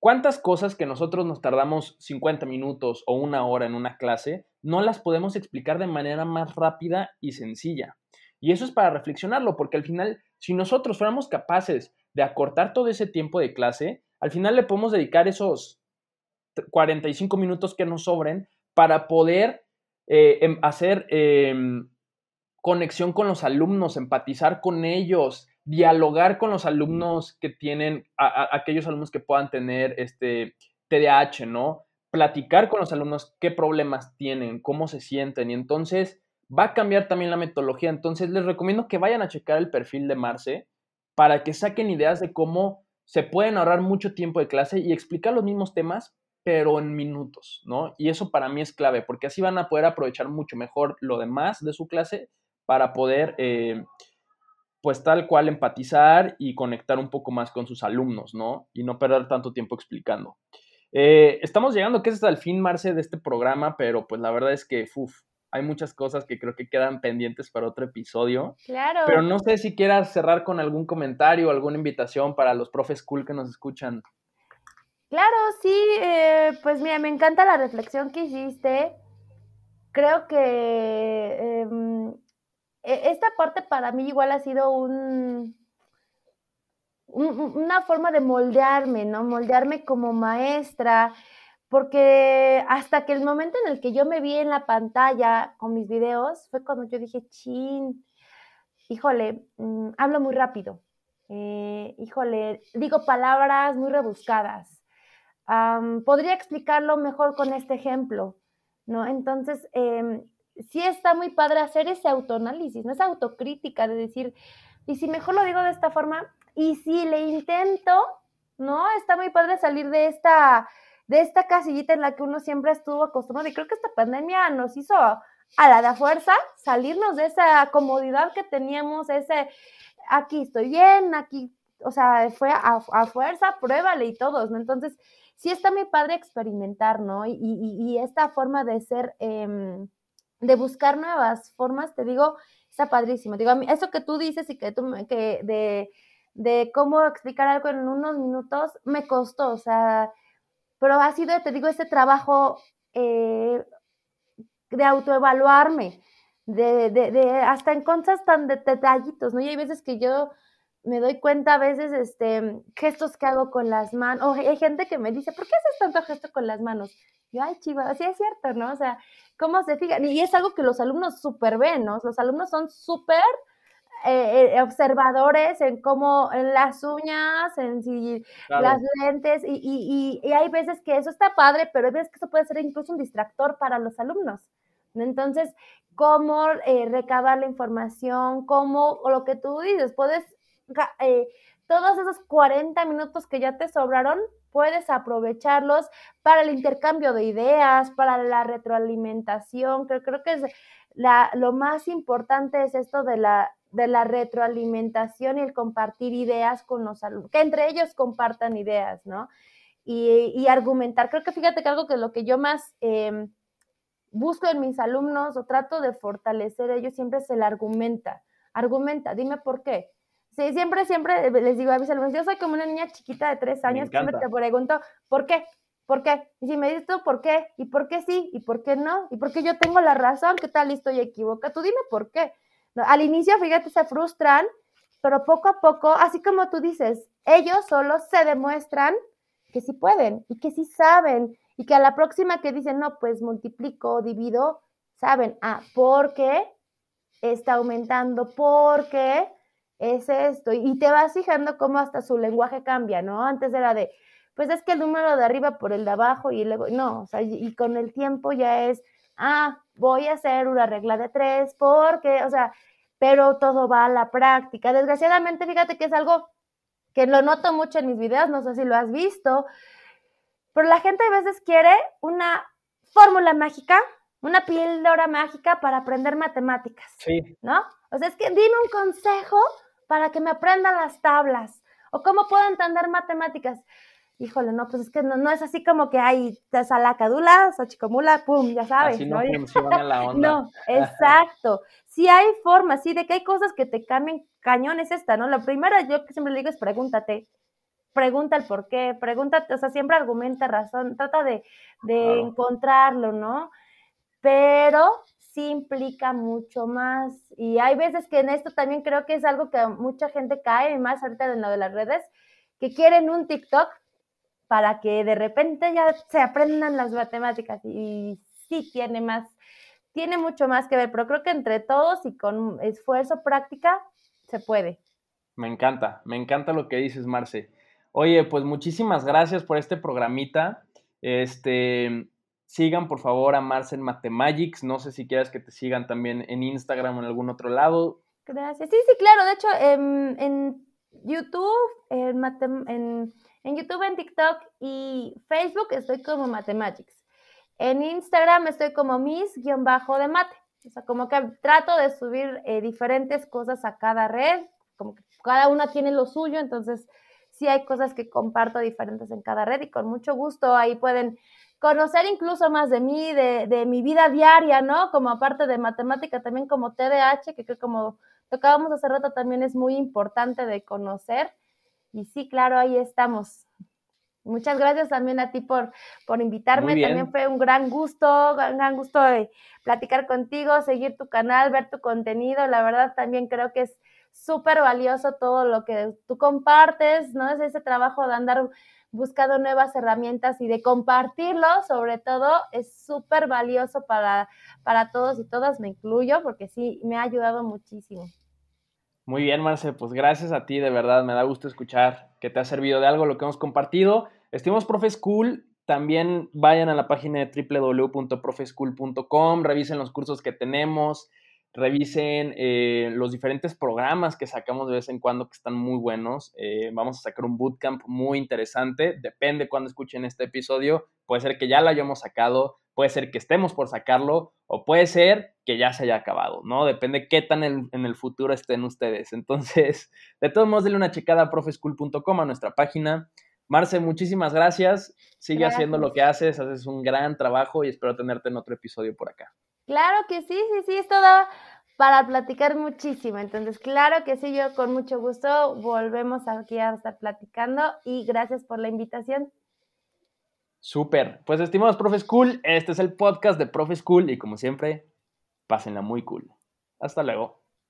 ¿cuántas cosas que nosotros nos tardamos 50 minutos o una hora en una clase, no las podemos explicar de manera más rápida y sencilla? Y eso es para reflexionarlo, porque al final, si nosotros fuéramos capaces de acortar todo ese tiempo de clase, al final le podemos dedicar esos 45 minutos que nos sobren para poder eh, em, hacer em, conexión con los alumnos, empatizar con ellos, dialogar con los alumnos que tienen, aquellos alumnos que puedan tener este TDAH, ¿no? Platicar con los alumnos qué problemas tienen, cómo se sienten y entonces va a cambiar también la metodología. Entonces les recomiendo que vayan a checar el perfil de Marce para que saquen ideas de cómo se pueden ahorrar mucho tiempo de clase y explicar los mismos temas, pero en minutos, ¿no? Y eso para mí es clave, porque así van a poder aprovechar mucho mejor lo demás de su clase para poder, eh, pues tal cual, empatizar y conectar un poco más con sus alumnos, ¿no? Y no perder tanto tiempo explicando. Eh, estamos llegando, que es hasta el fin, Marce, de este programa, pero pues la verdad es que, uff, hay muchas cosas que creo que quedan pendientes para otro episodio. Claro. Pero no sé si quieras cerrar con algún comentario, o alguna invitación para los profes cool que nos escuchan. Claro, sí, eh, pues mira, me encanta la reflexión que hiciste. Creo que em, e, esta parte para mí igual ha sido un, una forma de moldearme, ¿no? Moldearme como maestra, porque hasta que el momento en el que yo me vi en la pantalla con mis videos fue cuando yo dije, chin, híjole, mm, hablo muy rápido, eh, híjole, digo palabras muy rebuscadas. podría explicarlo mejor con este ejemplo, ¿no? Entonces, em, sí está muy padre hacer ese autoanálisis, no esa autocrítica de decir, y si mejor lo digo de esta forma, y si le intento, ¿no? Está muy padre salir de esta de esta casillita en la que uno siempre estuvo acostumbrado. Y creo que esta pandemia nos hizo a la de fuerza salirnos de esa comodidad que teníamos, ese aquí estoy bien, aquí, o sea, fue a, fuerza, pruébale y todos, ¿no? Entonces, sí está muy padre experimentar, ¿no? Y, y, esta forma de ser, em, de buscar nuevas formas, te digo, está padrísimo. Digo, a mí, eso que tú dices y que tú, que de, de cómo explicar algo en unos minutos, me costó, o sea, pero ha sido, te digo, este trabajo eh, de autoevaluarme, de, de, de, hasta en cosas tan de detallitos, ¿no? Y hay veces que yo me doy cuenta a veces, este, gestos que hago con las manos, o hay gente que me dice, ¿por qué haces tanto gesto con las manos? Yo, ay, chiva, así es cierto, ¿no? O sea, ¿cómo se fijan? Y es algo que los alumnos súper ven, ¿no? Los alumnos son súper eh, eh, observadores en cómo en las uñas, en si las lentes, y, y, hay veces que eso está padre, pero hay veces que eso puede ser incluso un distractor para los alumnos. Entonces, cómo eh, recabar la información, cómo, o lo que tú dices, puedes, todos esos 40 minutos que ya te sobraron, puedes aprovecharlos para el intercambio de ideas, para la retroalimentación. Creo, creo que es la, lo más importante es esto de la de la retroalimentación y el compartir ideas con los alumnos, que entre ellos compartan ideas, ¿no? Y, argumentar. Creo que fíjate que algo que lo que yo más em, busco en mis alumnos o trato de fortalecer ellos siempre es el argumenta. Argumenta, dime por qué. Sí, siempre, siempre les digo a mis alumnos, yo soy como una niña chiquita de tres años, siempre te pregunto, ¿por qué? ¿Por qué? Y si me dices tú, ¿por qué? ¿Y por qué sí? ¿Y por qué no? ¿Y por qué yo tengo la razón? ¿Qué tal y estoy equivocada? Tú dime por qué. Al inicio, fíjate, se frustran, pero poco a poco, así como tú dices, ellos solo se demuestran que sí pueden y que sí saben y que a la próxima que dicen, no, pues multiplico, divido, saben, ah, ¿por qué está aumentando? ¿Por qué es esto? Y te vas fijando cómo hasta su lenguaje cambia, ¿no? Antes era de, pues es que el número de arriba por el de abajo y luego, no, o sea, y con el tiempo ya es, ah, voy a hacer una regla de tres porque, o sea, pero todo va a la práctica. Desgraciadamente, fíjate que es algo que lo noto mucho en mis videos, no sé si lo has visto, pero la gente a veces quiere una fórmula mágica, una píldora mágica para aprender matemáticas. Sí. ¿No? O sea, es que dime un consejo para que me aprenda las tablas o cómo puedo entender matemáticas híjole, no, pues es que no, es así como que hay salacadula, sachicomula, pum, ya sabes. Así no, funciona la onda. No, exacto. Sí hay formas, sí, de que hay cosas que te cambien cañón es esta, ¿no? La primera, yo que siempre le digo es pregúntate, pregunta el por qué, pregúntate, o sea, siempre argumenta razón, trata de, encontrarlo, ¿no? Pero sí implica mucho más. Y hay veces que en esto también creo que es algo que mucha gente cae, más ahorita en lo de las redes, que quieren un TikTok para que de repente ya se aprendan las matemáticas y sí tiene más, tiene mucho más que ver, pero creo que entre todos y con esfuerzo, práctica, se puede. Me encanta, me encanta lo que dices, Marce. Oye, pues muchísimas gracias por este programita. Este, sigan por favor a Marce en Matemagics. No sé si quieres que te sigan también en Instagram o en algún otro lado. Gracias. Sí, sí, claro. De hecho, en, YouTube, en, en en YouTube, en TikTok y Facebook estoy como Mathematics. En Instagram estoy como Miss-de mate. O sea, como que trato de subir eh, diferentes cosas a cada red, como que cada una tiene lo suyo, entonces sí hay cosas que comparto diferentes en cada red y con mucho gusto ahí pueden conocer incluso más de mí, de, de mi vida diaria, ¿no? Como aparte de matemática, también como TDAH, que creo como tocábamos hace rato también es muy importante de conocer. Y sí, claro, ahí estamos. Muchas gracias también a ti por, por invitarme. También fue un gran gusto, un gran gusto de platicar contigo, seguir tu canal, ver tu contenido. La verdad también creo que es súper valioso todo lo que tú compartes, ¿no? Es ese trabajo de andar buscando nuevas herramientas y de compartirlo, sobre todo, es súper valioso para, para todos y todas, me incluyo, porque sí, me ha ayudado muchísimo. Muy bien, Marce, pues gracias a ti, de verdad, me da gusto escuchar que te ha servido de algo lo que hemos compartido. Estimos Profe School, también vayan a la página de www.profeschool.com, revisen los cursos que tenemos, revisen eh, los diferentes programas que sacamos de vez en cuando que están muy buenos. Eh, vamos a sacar un bootcamp muy interesante, depende cuando escuchen este episodio, puede ser que ya lo hayamos sacado, puede ser que estemos por sacarlo o puede ser que ya se haya acabado, ¿no? Depende qué tan en, el futuro estén ustedes. Entonces, de todos modos, denle una checada a profeschool.com, a nuestra página. Marce, muchísimas gracias. Sigue haciendo lo que haces, haces un gran trabajo y espero tenerte en otro episodio por acá. Claro que sí, sí, sí, esto da para platicar muchísimo. Entonces, claro que sí, yo con mucho gusto volvemos aquí a estar platicando y gracias por la invitación. Súper. Pues estimados Profe School, este es el podcast de Profe School y como siempre, pásenla muy cool. Hasta luego.